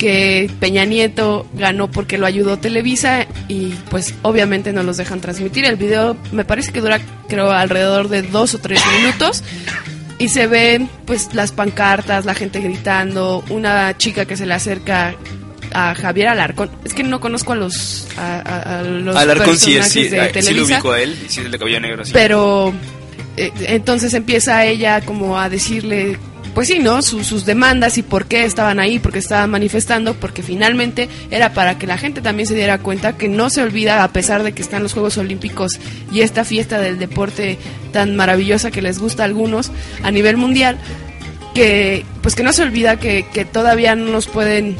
que Peña Nieto ganó porque lo ayudó Televisa y pues obviamente no los dejan transmitir. El video me parece que dura creo alrededor de dos o tres minutos y se ven pues las pancartas, la gente gritando, una chica que se le acerca a Javier Alarcón. Es que no conozco a los a, a- a los Alarcón sí, es, sí, de ah, sí lo Televisa, ubico a él, sí es el de cabello negro. sí. pero eh, entonces empieza ella como a decirle pues sí, ¿no? Sus, sus demandas y por qué estaban ahí, porque estaban manifestando, porque finalmente era para que la gente también se diera cuenta que no se olvida, a pesar de que están los Juegos Olímpicos y esta fiesta del deporte tan maravillosa que les gusta a algunos a nivel mundial, que pues que no se olvida que, que todavía no nos pueden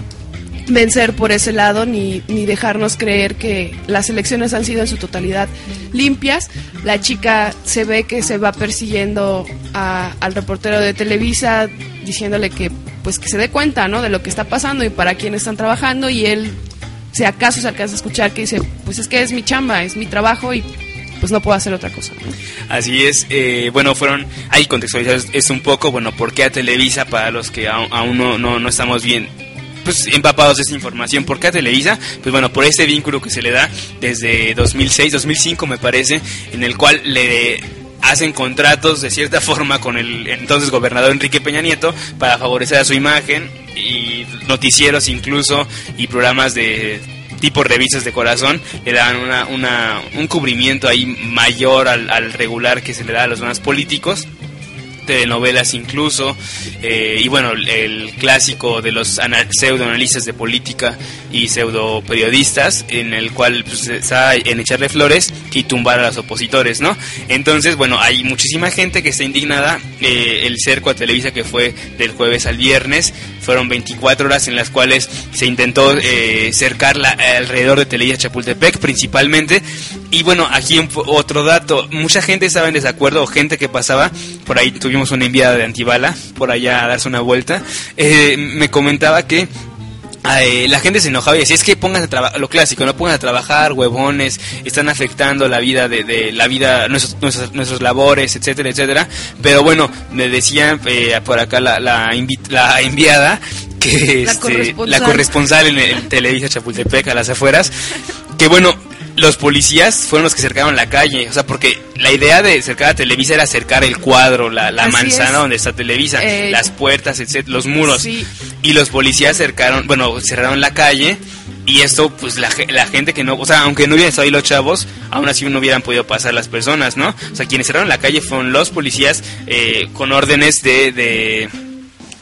vencer por ese lado ni, ni dejarnos creer que las elecciones han sido en su totalidad limpias. La chica se ve que se va persiguiendo a- al reportero de Televisa diciéndole que pues que se dé cuenta ¿no? de lo que está pasando y para quién están trabajando y él si acaso se alcanza a escuchar que dice pues es que es mi chamba, es mi trabajo y pues no puedo hacer otra cosa. Así es, eh, bueno, fueron, ahí contextualizados es un poco, bueno, ¿por qué a Televisa para los que aún, aún no, no, no estamos bien? Pues empapados de esa información. ¿Por qué Televisa? Pues bueno, por ese vínculo que se le da desde 2006, 2005 me parece, en el cual le hacen contratos de cierta forma con el entonces gobernador Enrique Peña Nieto para favorecer a su imagen y noticieros incluso y programas de tipo revistas de corazón le dan una, una, un cubrimiento ahí mayor al, al regular que se le da a los demás políticos telenovelas incluso eh, y bueno el, clásico de los ana- pseudoanalistas de política y pseudo periodistas en el cual pues, está en echarle flores y tumbar a los opositores no entonces bueno hay muchísima gente que está indignada eh, el cerco a Televisa que fue del jueves al viernes fueron 24 horas en las cuales se intentó eh, cercarla alrededor de Televisa Chapultepec principalmente y bueno aquí un otro dato. Mucha gente estaba en desacuerdo o gente que pasaba por ahí tuvimos una enviada de antibala por allá a darse una vuelta. Eh, me comentaba que eh, la gente se enojaba y decía es que pongan a trabajar lo clásico no pongan a trabajar huevones están afectando la vida de, de la vida nuestros, nuestros nuestros labores etcétera etcétera pero bueno me decían eh, por acá la la, invi- la enviada que La este, corresponsal. la corresponsal. en, en Televisa Chapultepec a las afueras que bueno los policías fueron los que cercaron la calle, o sea, porque la idea de cercar a Televisa era cercar el cuadro, la, la manzana es. donde está Televisa, Eh, las puertas, etcétera, los muros. Sí. Y los policías cercaron, bueno, cerraron la calle y esto, pues la gente que no, o sea, aunque no hubieran estado ahí los chavos, aún así no hubieran podido pasar las personas, ¿no? O sea, quienes cerraron la calle fueron los policías eh, con órdenes de... de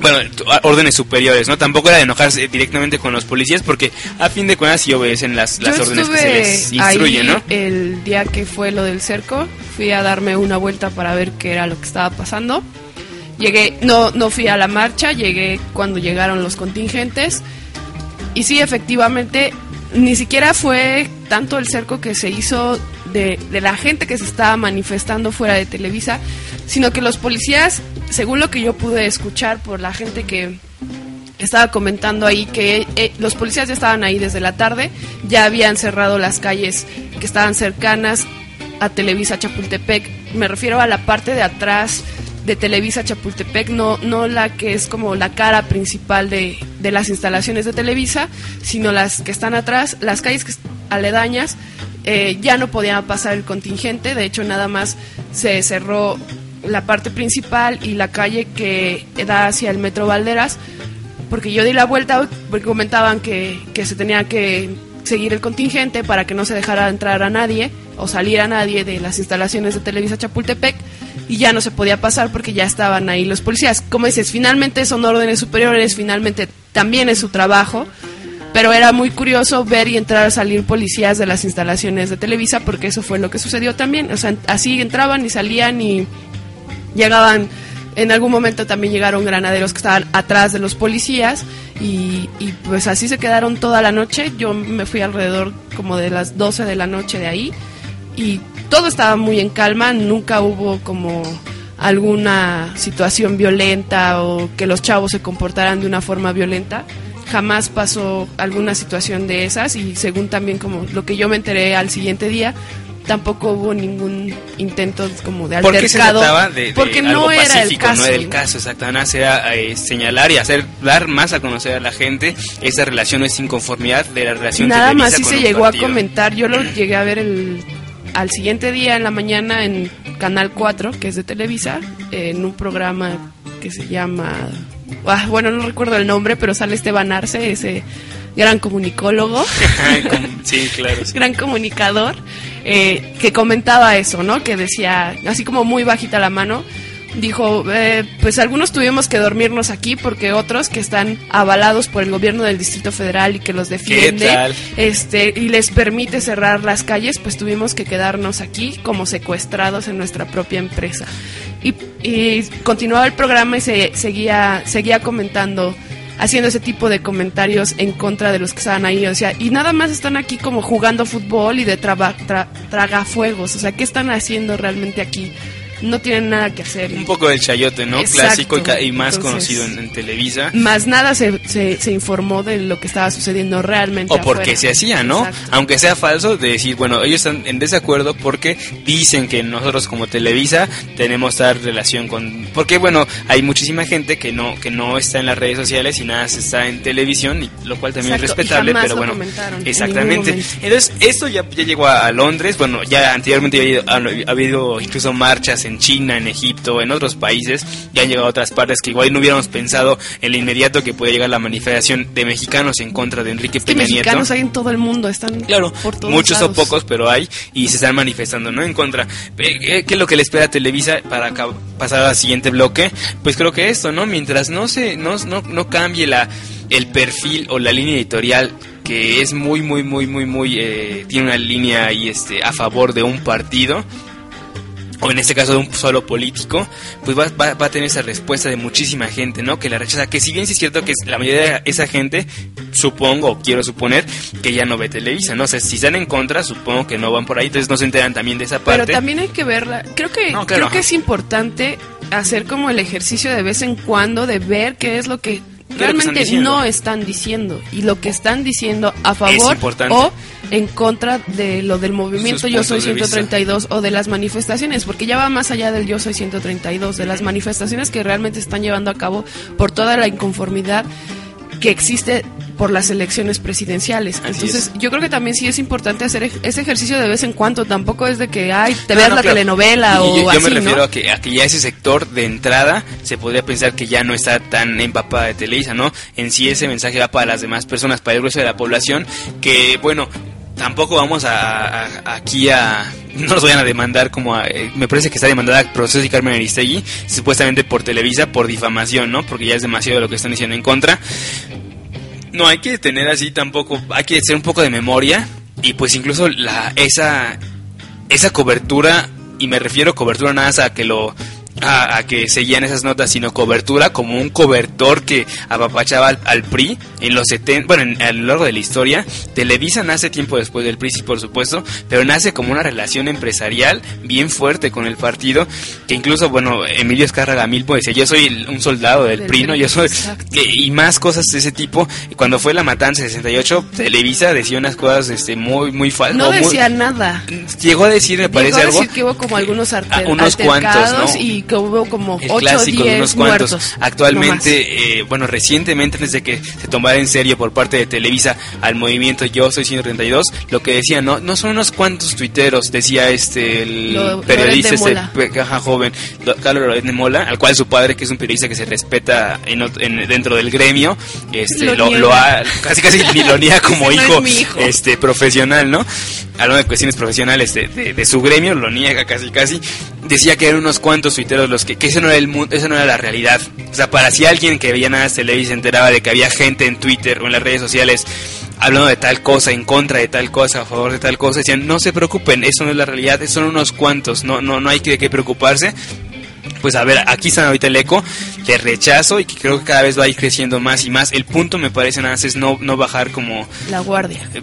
bueno, órdenes superiores, ¿no? Tampoco era de enojarse directamente con los policías porque a fin de cuentas sí obedecen las, las Yo órdenes que se les instruyen, ahí ¿no? el día que fue lo del cerco, fui a darme una vuelta para ver qué era lo que estaba pasando. Llegué, no, no fui a la marcha, llegué cuando llegaron los contingentes. Y sí, efectivamente, ni siquiera fue tanto el cerco que se hizo de, la gente que se estaba manifestando fuera de Televisa, sino que los policías, según lo que yo pude escuchar por la gente que estaba comentando ahí, que eh, los policías ya estaban ahí desde la tarde, ya habían cerrado las calles que estaban cercanas a Televisa Chapultepec. Me refiero a la parte de atrás de Televisa Chapultepec, no, no la que es como la cara principal de, de las instalaciones de Televisa, sino las que están atrás, las calles aledañas, eh, ya no podía pasar el contingente, de hecho nada más se cerró la parte principal y la calle que da hacia el Metro Valderas, porque yo di la vuelta porque comentaban que, que se tenía que seguir el contingente para que no se dejara entrar a nadie o salir a nadie de las instalaciones de Televisa Chapultepec y ya no se podía pasar porque ya estaban ahí los policías. Como dices, finalmente son órdenes superiores, finalmente también es su trabajo, pero era muy curioso ver y entrar a salir policías de las instalaciones de Televisa porque eso fue lo que sucedió también. O sea, así entraban y salían y llegaban En algún momento también llegaron granaderos que estaban atrás de los policías y, pues así se quedaron toda la noche. Yo me fui alrededor como de las 12 de la noche de ahí y todo estaba muy en calma, nunca hubo como alguna situación violenta o que los chavos se comportaran de una forma violenta. Jamás pasó alguna situación de esas y según también como lo que yo me enteré al siguiente día, tampoco hubo ningún intento como de altercado. ¿Por de, porque no era el caso. No era el caso, exactamente. Era eh, señalar y hacer, dar más a conocer a la gente esa relación, esa inconformidad de la relación Nada más si se llegó a comentar. Yo lo llegué a ver el, al siguiente día en la mañana en Canal 4, que es de Televisa, en un programa que se llama. Ah, bueno, no recuerdo el nombre, pero sale Esteban Arce, ese gran comunicólogo. sí, claro. Gran comunicador. Eh, que comentaba eso, ¿no? Que decía, así como muy bajita la mano, dijo, eh, pues algunos tuvimos que dormirnos aquí porque otros que están avalados por el gobierno del Distrito Federal y que los defiende, este y les permite cerrar las calles, pues tuvimos que quedarnos aquí como secuestrados en nuestra propia empresa. Y, y continuaba el programa y se seguía seguía comentando haciendo ese tipo de comentarios en contra de los que estaban ahí. O sea, y nada más están aquí como jugando fútbol y de traba, tragafuegos. O sea, ¿qué están haciendo realmente aquí? No tienen nada que hacer. Un poco del chayote, ¿no? Clásico y, más conocido en, Televisa. Más nada se, se, informó de lo que estaba sucediendo realmente. O porque se hacía, ¿no? Aunque sea falso, de decir, bueno, ellos están en desacuerdo porque dicen que nosotros como Televisa tenemos tal relación con... Porque, bueno, hay muchísima gente que no que no está en las redes sociales y nada se está en televisión, y, lo cual también es respetable, pero bueno. Exactamente. Entonces, esto ya, ya llegó a, Londres, bueno, ya anteriormente ha habido, ha habido incluso marchas en China, en Egipto, en otros países, ya han llegado a otras partes que igual no hubiéramos pensado en lo inmediato que puede llegar la manifestación de mexicanos en contra de Enrique Peña Nieto. mexicanos hay en todo el mundo, están claro, muchos o pocos, pero hay y se están manifestando, ¿no? En contra. ¿Qué es lo que le espera a Televisa para pasar al siguiente bloque? Pues creo que esto, ¿no? Mientras no se no, no, no cambie la el perfil o la línea editorial que es muy muy muy muy muy eh, tiene una línea ahí este a favor de un partido o en este caso de un solo político, pues va, va, a tener esa respuesta de muchísima gente, ¿no? Que la rechaza. Que si bien sí es cierto que la mayoría de esa gente, supongo, o quiero suponer, que ya no ve Televisa, ¿no? O sea, si están en contra, supongo que no van por ahí, entonces no se enteran también de esa parte. Pero también hay que verla. Creo que, creo que es importante hacer como el ejercicio de vez en cuando de ver qué es lo que realmente no están diciendo y lo que están diciendo a favor o en contra de lo del movimiento Yo Soy 132 o de las manifestaciones, porque ya va más allá del Yo Soy 132, de las manifestaciones que realmente están llevando a cabo por toda la inconformidad que existe por las elecciones presidenciales. Entonces, yo creo que también sí es importante hacer ese ejercicio de vez en cuando. Tampoco es de que, ay, te veas la telenovela o yo, yo me refiero a, que, a que ya ese sector de entrada se podría pensar que ya no está tan empapada de Televisa, ¿no? En sí ese mensaje va para las demás personas, para el grueso de la población, que, bueno, tampoco vamos a, aquí a no nos vayan a demandar como a, eh, me parece que está demandada Proceso y Carmen Aristegui supuestamente por Televisa por difamación no porque ya es demasiado lo que están diciendo en contra. No hay que tener así tampoco, hay que hacer un poco de memoria y pues incluso la esa esa cobertura y me refiero a cobertura nada más a que lo a, que seguían esas notas, sino cobertura como un cobertor que apapachaba al, PRI en los 70, bueno, a lo largo de la historia. Televisa nace tiempo después del PRI, sí, por supuesto, pero nace como una relación empresarial bien fuerte con el partido, que incluso, bueno, Emilio Escarra Milpo decía, yo soy un soldado del, PRI, ¿no? Yo soy... y más cosas de ese tipo. Y cuando fue la matanza de 68, Televisa decía unas cosas este, muy, muy falsas. No decía nada. Llegó a decir, me parece algo... decir que hubo como algunos unos cuantos, ¿no? y que hubo como el clásico de unos cuantos. Actualmente, eh, bueno, recientemente, antes de que se tomara en serio por parte de Televisa al movimiento Yo Soy 132, lo que decía, no, no son unos cuantos tuiteros, decía este el periodista, este caja joven, Carlos de Mola, al cual su padre, que es un periodista que se respeta en, dentro del gremio, este lo, ha, casi casi ni lo niega como hijo, este profesional, ¿no? Hablando de cuestiones profesionales de, de su gremio, lo niega casi casi. Decía que eran unos cuantos tuiteros los que, que eso no era el mundo, eso no era la realidad. O sea, para si alguien que veía nada de se enteraba de que había gente en Twitter o en las redes sociales hablando de tal cosa, en contra de tal cosa, a favor de tal cosa, decían, no se preocupen, eso no es la realidad, son unos cuantos, no, no, no hay que, que preocuparse pues a ver, aquí está ahorita el eco de rechazo y que creo que cada vez va a ir creciendo más y más. El punto me parece nada más es no, no bajar como... La guardia. Eh,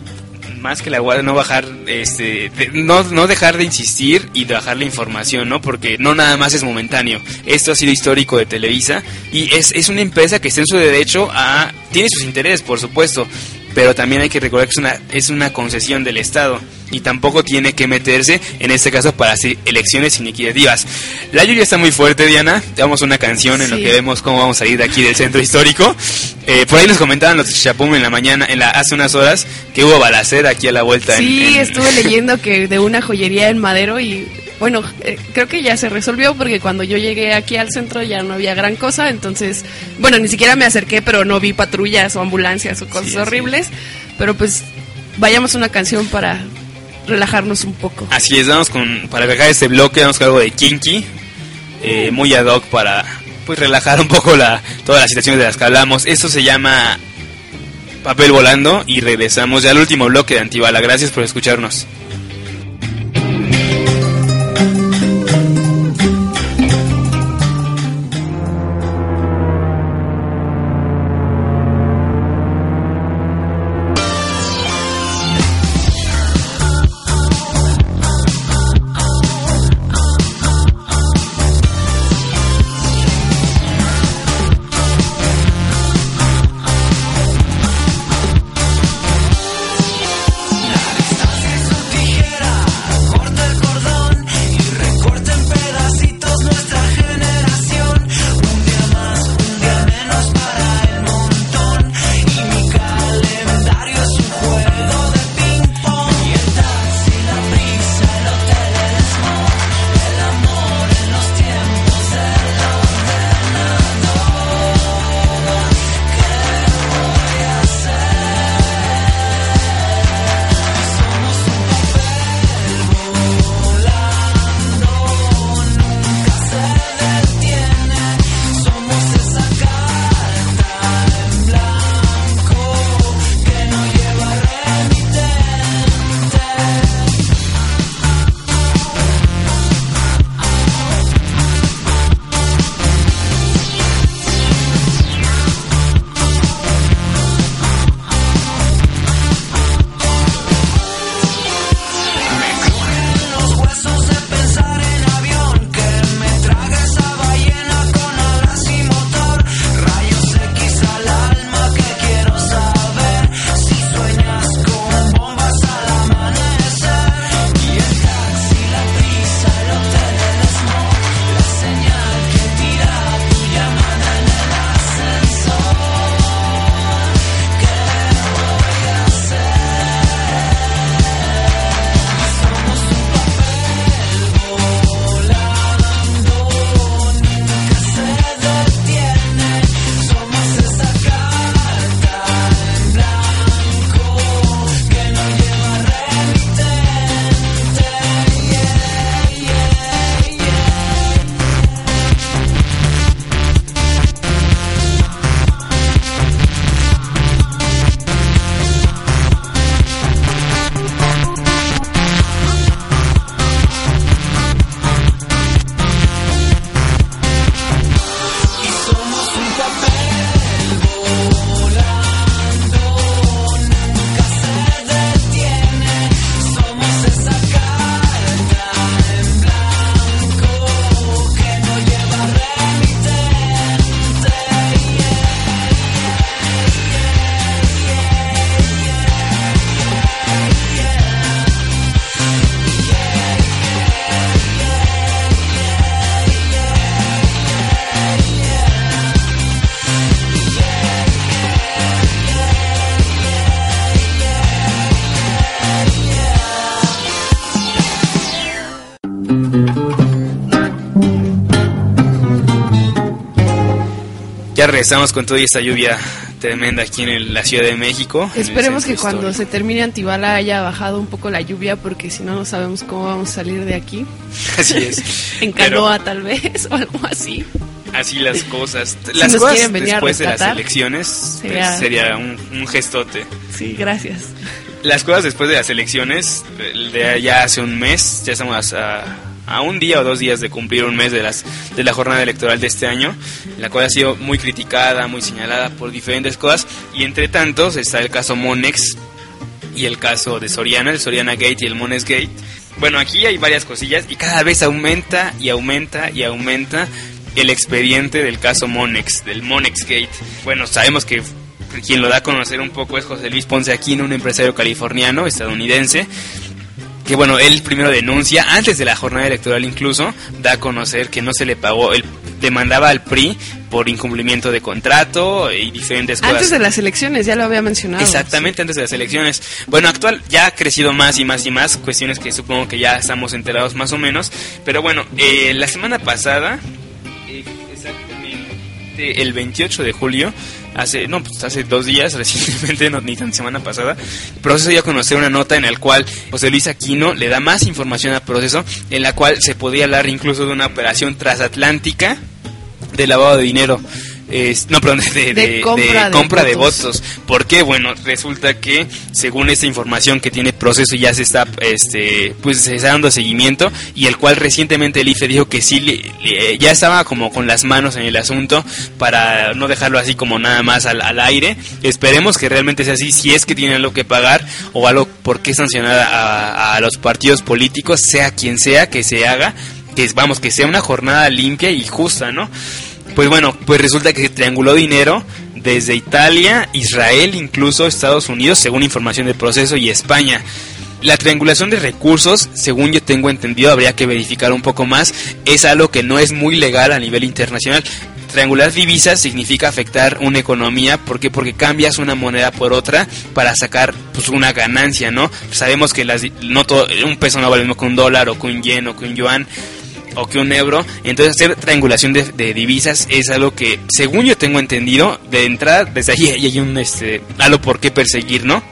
más que la guardia, no bajar, este, no, no dejar de insistir y bajar la información, ¿no? Porque no nada más es momentáneo. Esto ha sido histórico de Televisa y es, es una empresa que está en su derecho a, tiene sus intereses, por supuesto, pero también hay que recordar que es una, es una concesión del Estado y tampoco tiene que meterse en este caso para hacer elecciones inequitativas. La lluvia está muy fuerte, Diana. Damos una canción en lo que vemos cómo vamos a ir de aquí del centro histórico. Eh, por ahí nos comentaban los Chapum en la mañana, en la hace unas horas, que hubo balacera aquí a la vuelta. Sí, estuve leyendo que de una joyería en Madero y bueno, eh, creo que ya se resolvió porque cuando yo llegué aquí al centro ya no había gran cosa, entonces, bueno, ni siquiera me acerqué, pero no vi patrullas o ambulancias o cosas horribles, pero pues vayamos a una canción para relajarnos un poco. Así es, vamos con, para dejar este bloque, vamos con algo de Kinky, eh, muy ad hoc para pues relajar un poco la, todas las situaciones de las que hablamos. Esto se llama Papel Volando y regresamos ya al último bloque de Antibala. Gracias por escucharnos. Estamos con toda esta lluvia tremenda aquí en la Ciudad de México. Esperemos que cuando se termine Antibala haya bajado un poco la lluvia porque si no no sabemos cómo vamos a salir de aquí. Así es. en canoa tal vez o algo así. Así las cosas. las cosas después de las elecciones pues, sería, un, gestote. Sí, gracias. Las cosas después de las elecciones, de ya hace un mes, ya estamos a a un día o dos días de cumplir un mes de, las, de la jornada electoral de este año, la cual ha sido muy criticada, muy señalada por diferentes cosas, y entre tantos está el caso Monex y el caso de Soriana, el Soriana Gate y el Monex Gate. Bueno, aquí hay varias cosillas y cada vez aumenta y aumenta y aumenta el expediente del caso Monex, del Monex Gate. Bueno, sabemos que quien lo da a conocer un poco es José Luis Ponce Aquino, un empresario californiano, estadounidense, que bueno, él primero denuncia, antes de la jornada electoral incluso, da a conocer que no se le pagó, él demandaba al PRI por incumplimiento de contrato y diferentes cosas. Antes de las elecciones, ya lo había mencionado. Exactamente, antes de las elecciones. Bueno, actual ya ha crecido más y más y más, cuestiones que supongo que ya estamos enterados más o menos, pero bueno, eh, la semana pasada, eh, exactamente el 28 de julio, hace, no, pues hace dos días, recientemente, no, ni tan semana pasada, Proceso dio a conocer una nota en la cual José Luis Aquino le da más información al proceso, en la cual se podía hablar incluso de una operación transatlántica de lavado de dinero no, perdón, de, compra, de, votos. ¿Por qué? Bueno, resulta que según esta información que tiene proceso ya se está, este, pues se está dando seguimiento y el cual recientemente el IFE dijo que sí, ya estaba como con las manos en el asunto para no dejarlo así como nada más al, aire. Esperemos que realmente sea así, si es que tienen algo que pagar o algo por qué sancionar a, a los partidos políticos, sea quien sea que se haga, que vamos, que sea una jornada limpia y justa, ¿no? Pues bueno, pues resulta que se trianguló dinero desde Italia, Israel, incluso Estados Unidos, según información del proceso, y España. La triangulación de recursos, según yo tengo entendido, habría que verificar un poco más, es algo que no es muy legal a nivel internacional. Triangular divisas significa afectar una economía, ¿por qué? Porque cambias una moneda por otra para sacar pues una ganancia, ¿no? Sabemos que las, no todo, un peso no vale lo mismo que un dólar o que un yen o que un yuan o que un euro. Entonces hacer triangulación de, divisas es algo que, según yo tengo entendido, de entrada desde ahí hay un este algo por qué perseguir, ¿no?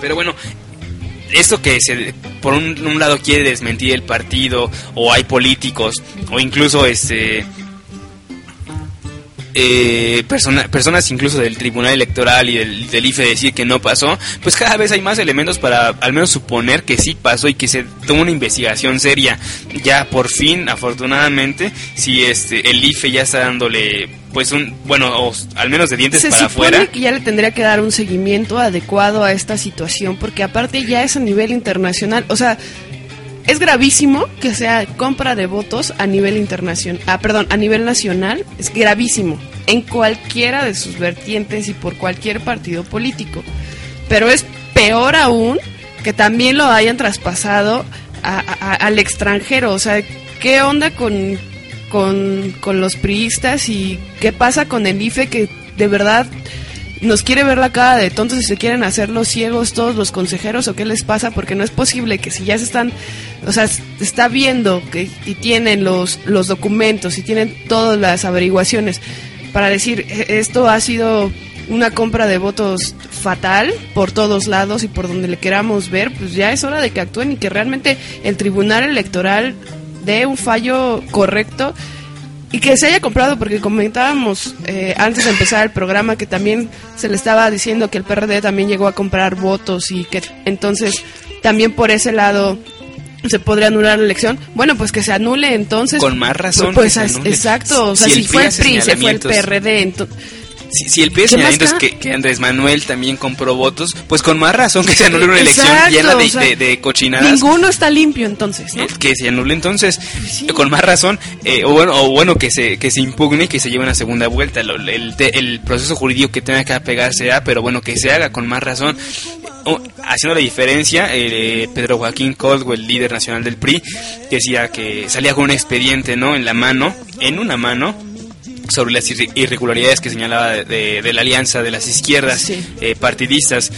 Pero bueno, esto que se, por un, un, lado quiere desmentir el partido o hay políticos o incluso este eh, personas incluso del Tribunal Electoral y del, del, IFE decir que no pasó, pues cada vez hay más elementos para al menos suponer que sí pasó y que se tomó una investigación seria. Ya por fin, afortunadamente, si este el IFE ya está dándole pues un bueno al menos de dientes para afuera que ya le tendría que dar un seguimiento adecuado a esta situación porque aparte ya es a nivel internacional o sea es gravísimo que sea compra de votos a nivel internacional, ah, perdón, a nivel nacional, es gravísimo en cualquiera de sus vertientes y por cualquier partido político. Pero es peor aún que también lo hayan traspasado al extranjero, o sea, ¿qué onda con, con, con los priistas y qué pasa con el IFE que de verdad nos quiere ver la cara de tontos y se quieren hacer los ciegos todos los consejeros o qué les pasa porque no es posible que si ya se están o sea está viendo que y tienen los los documentos y tienen todas las averiguaciones para decir e, esto ha sido una compra de votos fatal por todos lados y por donde le queramos ver pues ya es hora de que actúen y que realmente el tribunal electoral dé un fallo correcto y que se haya comprado, porque comentábamos eh, antes de empezar el programa que también se le estaba diciendo que el PRD también llegó a comprar votos y que entonces también por ese lado se podría anular la elección. Bueno, pues que se anule entonces. Con más razón. Pues, exacto, o sea, si, fue el PRI, se fue el PRD, entonces si, el pide señalamiento es que, Andrés Manuel también compró votos, pues con más razón que se anule una elección llena de, cochinadas. Ninguno está limpio entonces, ¿no? Que se anule entonces, con más razón, eh, o bueno, o bueno que se que se impugne y que se lleve una segunda vuelta. El, el, proceso jurídico que tenga que apegarse a, pero bueno, que se haga con más razón. haciendo la diferencia, eh, Pedro Joaquín Caldwell, líder nacional del PRI, decía que salía con un expediente, ¿no? En la mano, en una mano, sobre las irregularidades que señalaba de, la alianza de las izquierdas eh, partidistas.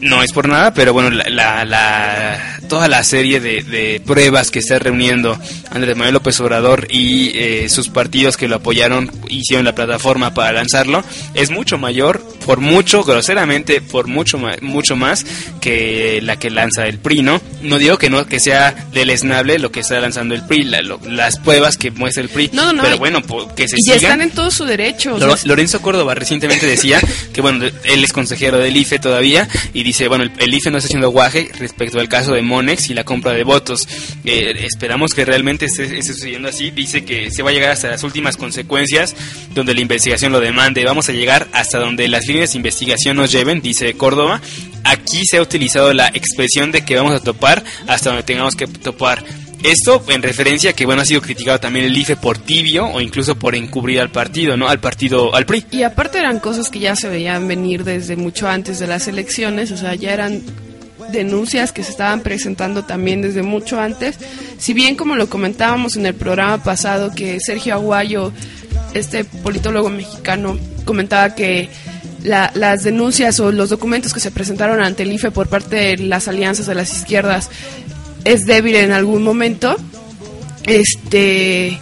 No es por nada, pero bueno, la, la, toda la serie de, pruebas que está reuniendo Andrés Manuel López Obrador y eh, sus partidos que lo apoyaron, hicieron la plataforma para lanzarlo, es mucho mayor, por mucho, groseramente, por mucho, mucho más que la que lanza el PRI, ¿no? No digo que no que sea deleznable lo que está lanzando el PRI, las pruebas que muestra el PRI, no, no, pero bueno, que se y ya están en todo su derecho. Lorenzo Córdoba recientemente decía que, bueno, él es consejero del IFE todavía y dice, bueno, el, IFE no está haciendo guaje respecto al caso de Monex y la compra de votos. Eh, esperamos que realmente esté, sucediendo así. Dice que se va a llegar hasta las últimas consecuencias donde la investigación lo demande. Vamos a llegar hasta donde las líneas de investigación nos lleven, dice Córdoba. Aquí se ha utilizado la expresión de que vamos a topar hasta donde tengamos que topar. Esto en referencia a que bueno ha sido criticado también el IFE por tibio o incluso por encubrir al partido, ¿no? Al partido, al PRI. Y aparte eran cosas que ya se veían venir desde mucho antes de las elecciones, o sea, ya eran denuncias que se estaban presentando también desde mucho antes. Si bien como lo comentábamos en el programa pasado que Sergio Aguayo, este politólogo mexicano, comentaba que las denuncias o los documentos que se presentaron ante el IFE por parte de las alianzas de las izquierdas es débil en algún momento, este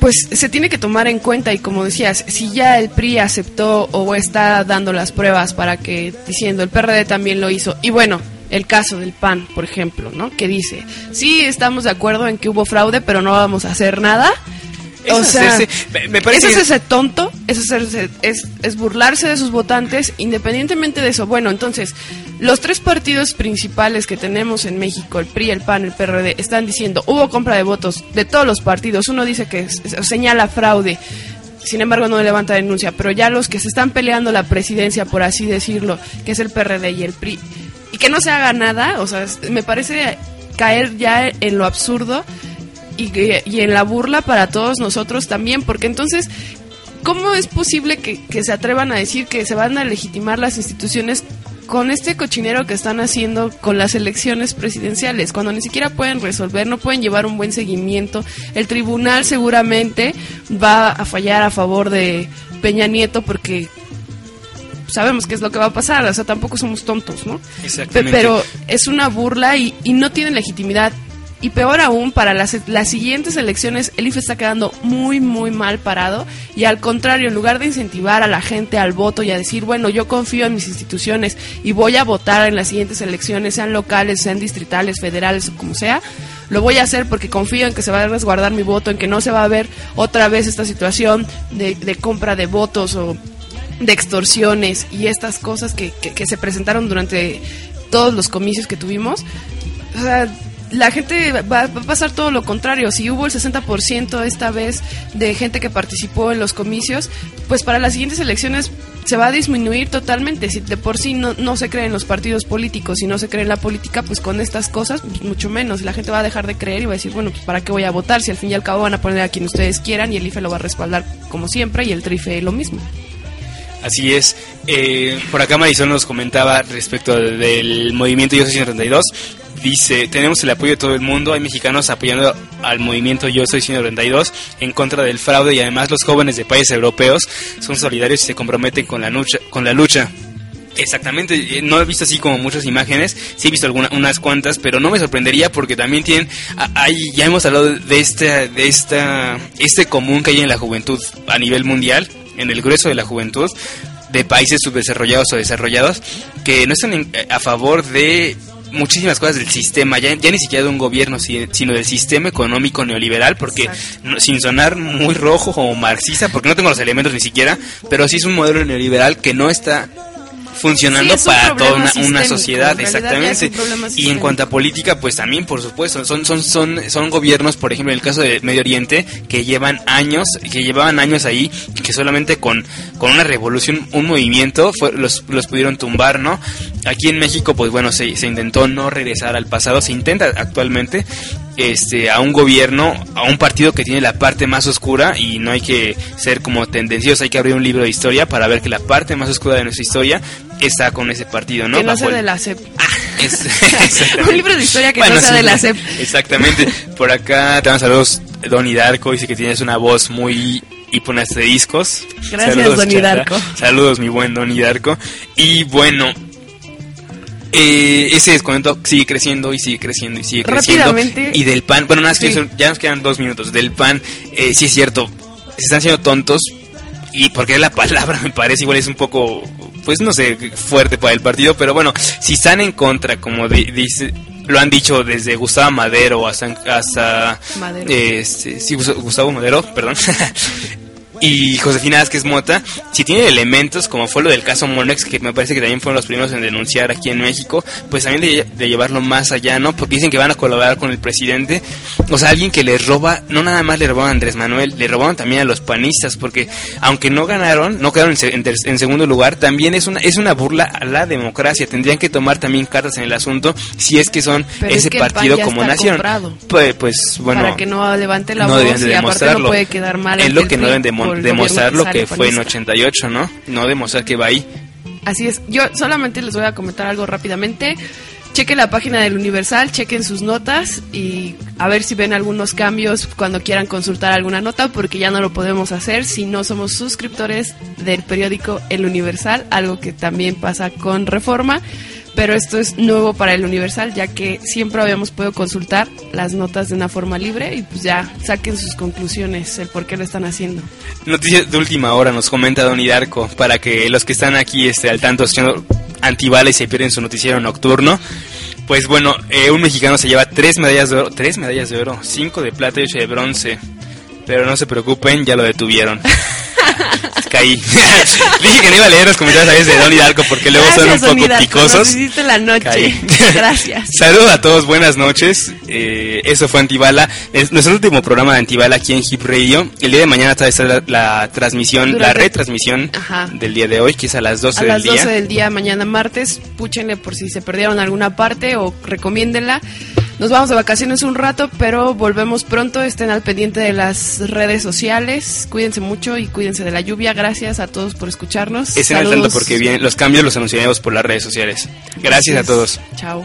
pues se tiene que tomar en cuenta y como decías, si ya el PRI aceptó o está dando las pruebas para que diciendo el PRD también lo hizo y bueno, el caso del PAN, por ejemplo, ¿no? Que dice, sí estamos de acuerdo en que hubo fraude, pero no vamos a hacer nada o sea, me, parece eso es ese tonto, eso es, es, burlarse de sus votantes, independientemente de eso. Bueno, entonces, los tres partidos principales que tenemos en México, el PRI, el PAN, el PRD, están diciendo, hubo compra de votos de todos los partidos. Uno dice que señala fraude, sin embargo no levanta denuncia, pero ya los que se están peleando la presidencia, por así decirlo, que es el PRD y el PRI, y que no se haga nada, o sea, me parece caer ya en lo absurdo y, en la burla para todos nosotros también, porque entonces, ¿cómo es posible que, se atrevan a decir que se van a legitimar las instituciones con este cochinero que están haciendo con las elecciones presidenciales, cuando ni siquiera pueden resolver, no pueden llevar un buen seguimiento. El tribunal seguramente va a fallar a favor de Peña Nieto porque sabemos qué es lo que va a pasar, o sea, tampoco somos tontos, ¿no? Pero es una burla y, y no tienen legitimidad. Y peor aún, para las, las siguientes elecciones, el IFE está quedando muy, muy mal parado. Y al contrario, en lugar de incentivar a la gente al voto y a decir, bueno, yo confío en mis instituciones y voy a votar en las siguientes elecciones, sean locales, sean distritales, federales o como sea, lo voy a hacer porque confío en que se va a resguardar mi voto, en que no se va a ver otra vez esta situación de, de compra de votos o de extorsiones y estas cosas que, que, que se presentaron durante todos los comicios que tuvimos. O sea, la gente va, a pasar todo lo contrario. Si hubo el 60% esta vez de gente que participó en los comicios, pues para las siguientes elecciones se va a disminuir totalmente. Si de por sí no, no se creen los partidos políticos y no se cree en la política, pues con estas cosas, pues mucho menos. La gente va a dejar de creer y va a decir, bueno, pues para qué voy a votar si al fin y al cabo van a poner a quien ustedes quieran y el IFE lo va a respaldar como siempre y el TRIFE lo mismo. Así es. Eh, por acá Marisol nos comentaba respecto del movimiento Yo Soy 132 dice, tenemos el apoyo de todo el mundo, hay mexicanos apoyando al movimiento Yo Soy 132 en contra del fraude y además los jóvenes de países europeos son solidarios y se comprometen con la lucha. Con la lucha. Exactamente, eh, no he visto así como muchas imágenes, sí he visto algunas unas cuantas, pero no me sorprendería porque también tienen, hay, ya hemos hablado de esta, de esta, este común que hay en la juventud a nivel mundial, en el grueso de la juventud, de países subdesarrollados o desarrollados, que no están a favor de muchísimas cosas del sistema, ya, ya ni siquiera de un gobierno, sino del sistema económico neoliberal, porque sin sonar muy rojo o marxista, porque no tengo los elementos ni siquiera, pero sí es un modelo neoliberal que no está funcionando para toda una, sociedad, exactamente. Y en cuanto a política, pues también, por supuesto, son, son, son, son gobiernos, por ejemplo, en el caso de Medio Oriente, que llevan años, que llevaban años ahí, que solamente con, con una revolución, un movimiento, los, los pudieron tumbar, ¿no? Aquí en México, pues bueno, se, se intentó no regresar al pasado, se intenta actualmente, este, a un gobierno, a un partido que tiene la parte más oscura y no hay que ser como tendencioso, hay que abrir un libro de historia para ver que la parte más oscura de nuestra historia está con ese partido, ¿no? Que no sea de la CEP. Ah, un libro de historia que no sea de la CEP. Exactamente. Por acá te dan saludos Don Hidarco, dice que tienes una voz muy discos. Gracias, Saludos, Don Hidarco. Saludos, mi buen Don Hidarco. Y bueno, eh, ese descuento sigue creciendo y sigue creciendo y sigue creciendo. Rápidamente. Y del pan, bueno, nada, ya nos quedan dos minutos. Del pan, eh, sí es cierto, se están haciendo tontos. Y porque la palabra me parece igual es un poco, pues no sé, fuerte para el partido, pero bueno, si están en contra, como dice, lo han dicho desde Gustavo Madero hasta, hasta Madero. Este, sí, Gustavo Madero, perdón. y Josefina Vázquez Mota, si tiene elementos, como fue lo del caso Monex, que me parece que también fueron los primeros en denunciar aquí en México, pues también de, de, llevarlo más allá, ¿no? Porque dicen que van a colaborar con el presidente. O sea, alguien que les roba, no nada más le robaron a Andrés Manuel, le robaron también a los panistas, porque aunque no ganaron, no quedaron en, en, en segundo lugar, también es una, es una burla a la democracia. Tendrían que tomar también cartas en el asunto si es que son Pero ese es que el partido como nación. Pues, pues, bueno. para que no levante la no voz y aparte no puede quedar mal es lo que no deben demo- por demostrar lo que fue en panista. 88, ¿no? No demostrar que va ahí. Así es. Yo solamente les voy a comentar algo rápidamente. Chequen la página del Universal, chequen sus notas y a ver si ven algunos cambios cuando quieran consultar alguna nota, porque ya no lo podemos hacer si no somos suscriptores del periódico El Universal, algo que también pasa con Reforma. Pero esto es nuevo para el Universal, ya que siempre habíamos podido consultar las notas de una forma libre y pues ya saquen sus conclusiones, el por qué lo están haciendo. Noticias de última hora nos comenta Don Hidarco para que los que están aquí este, al tanto escuchando antibales se pierden su noticiero nocturno. Pues bueno, eh, un mexicano se lleva tres medallas de oro, tres medallas de oro, cinco de plata y ocho de bronce. Pero no se preocupen, ya lo detuvieron. Caí. Dije que no iba a leer los comentarios a veces de Don Hidalgo porque luego son un poco Hidalgo, picosos. Nos hiciste la noche. Gracias. Saludos a todos, buenas noches. Eh, eso fue Antibala. Es nuestro último programa de Antibala aquí en Hip Radio. El día de mañana está la, la transmisión, la retransmisión Ajá. del día de hoy, que es a las 12 A del las día. 12 del día, mañana martes, púchenle por si se perdieron alguna parte o recomiéndenla. Nos vamos de vacaciones un rato, pero volvemos pronto. Estén al pendiente de las redes sociales. Cuídense mucho y cuídense de la lluvia. Gracias a todos por escucharnos. Estén al tanto porque bien, los cambios los anunciaremos por las redes sociales. Gracias a todos. Chao.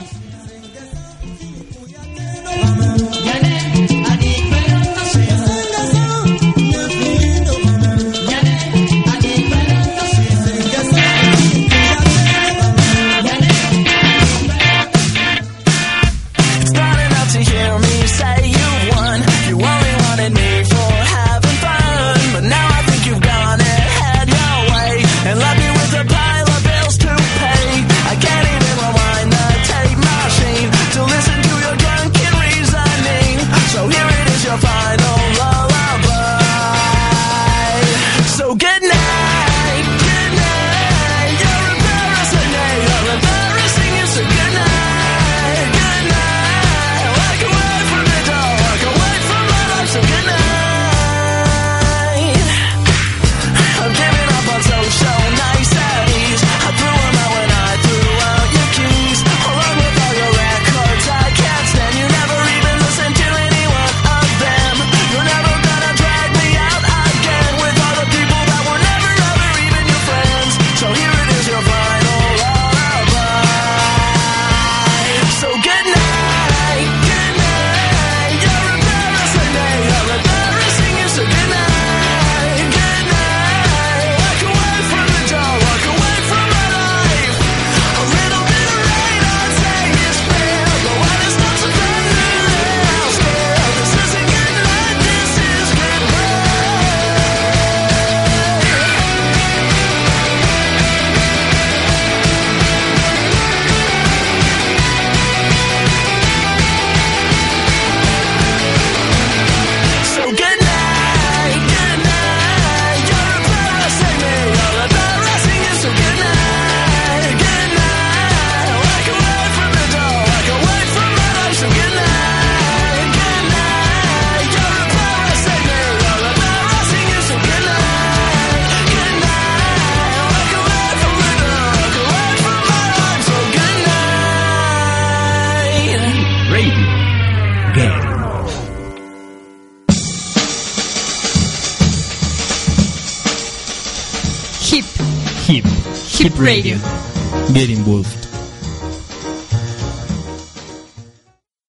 go get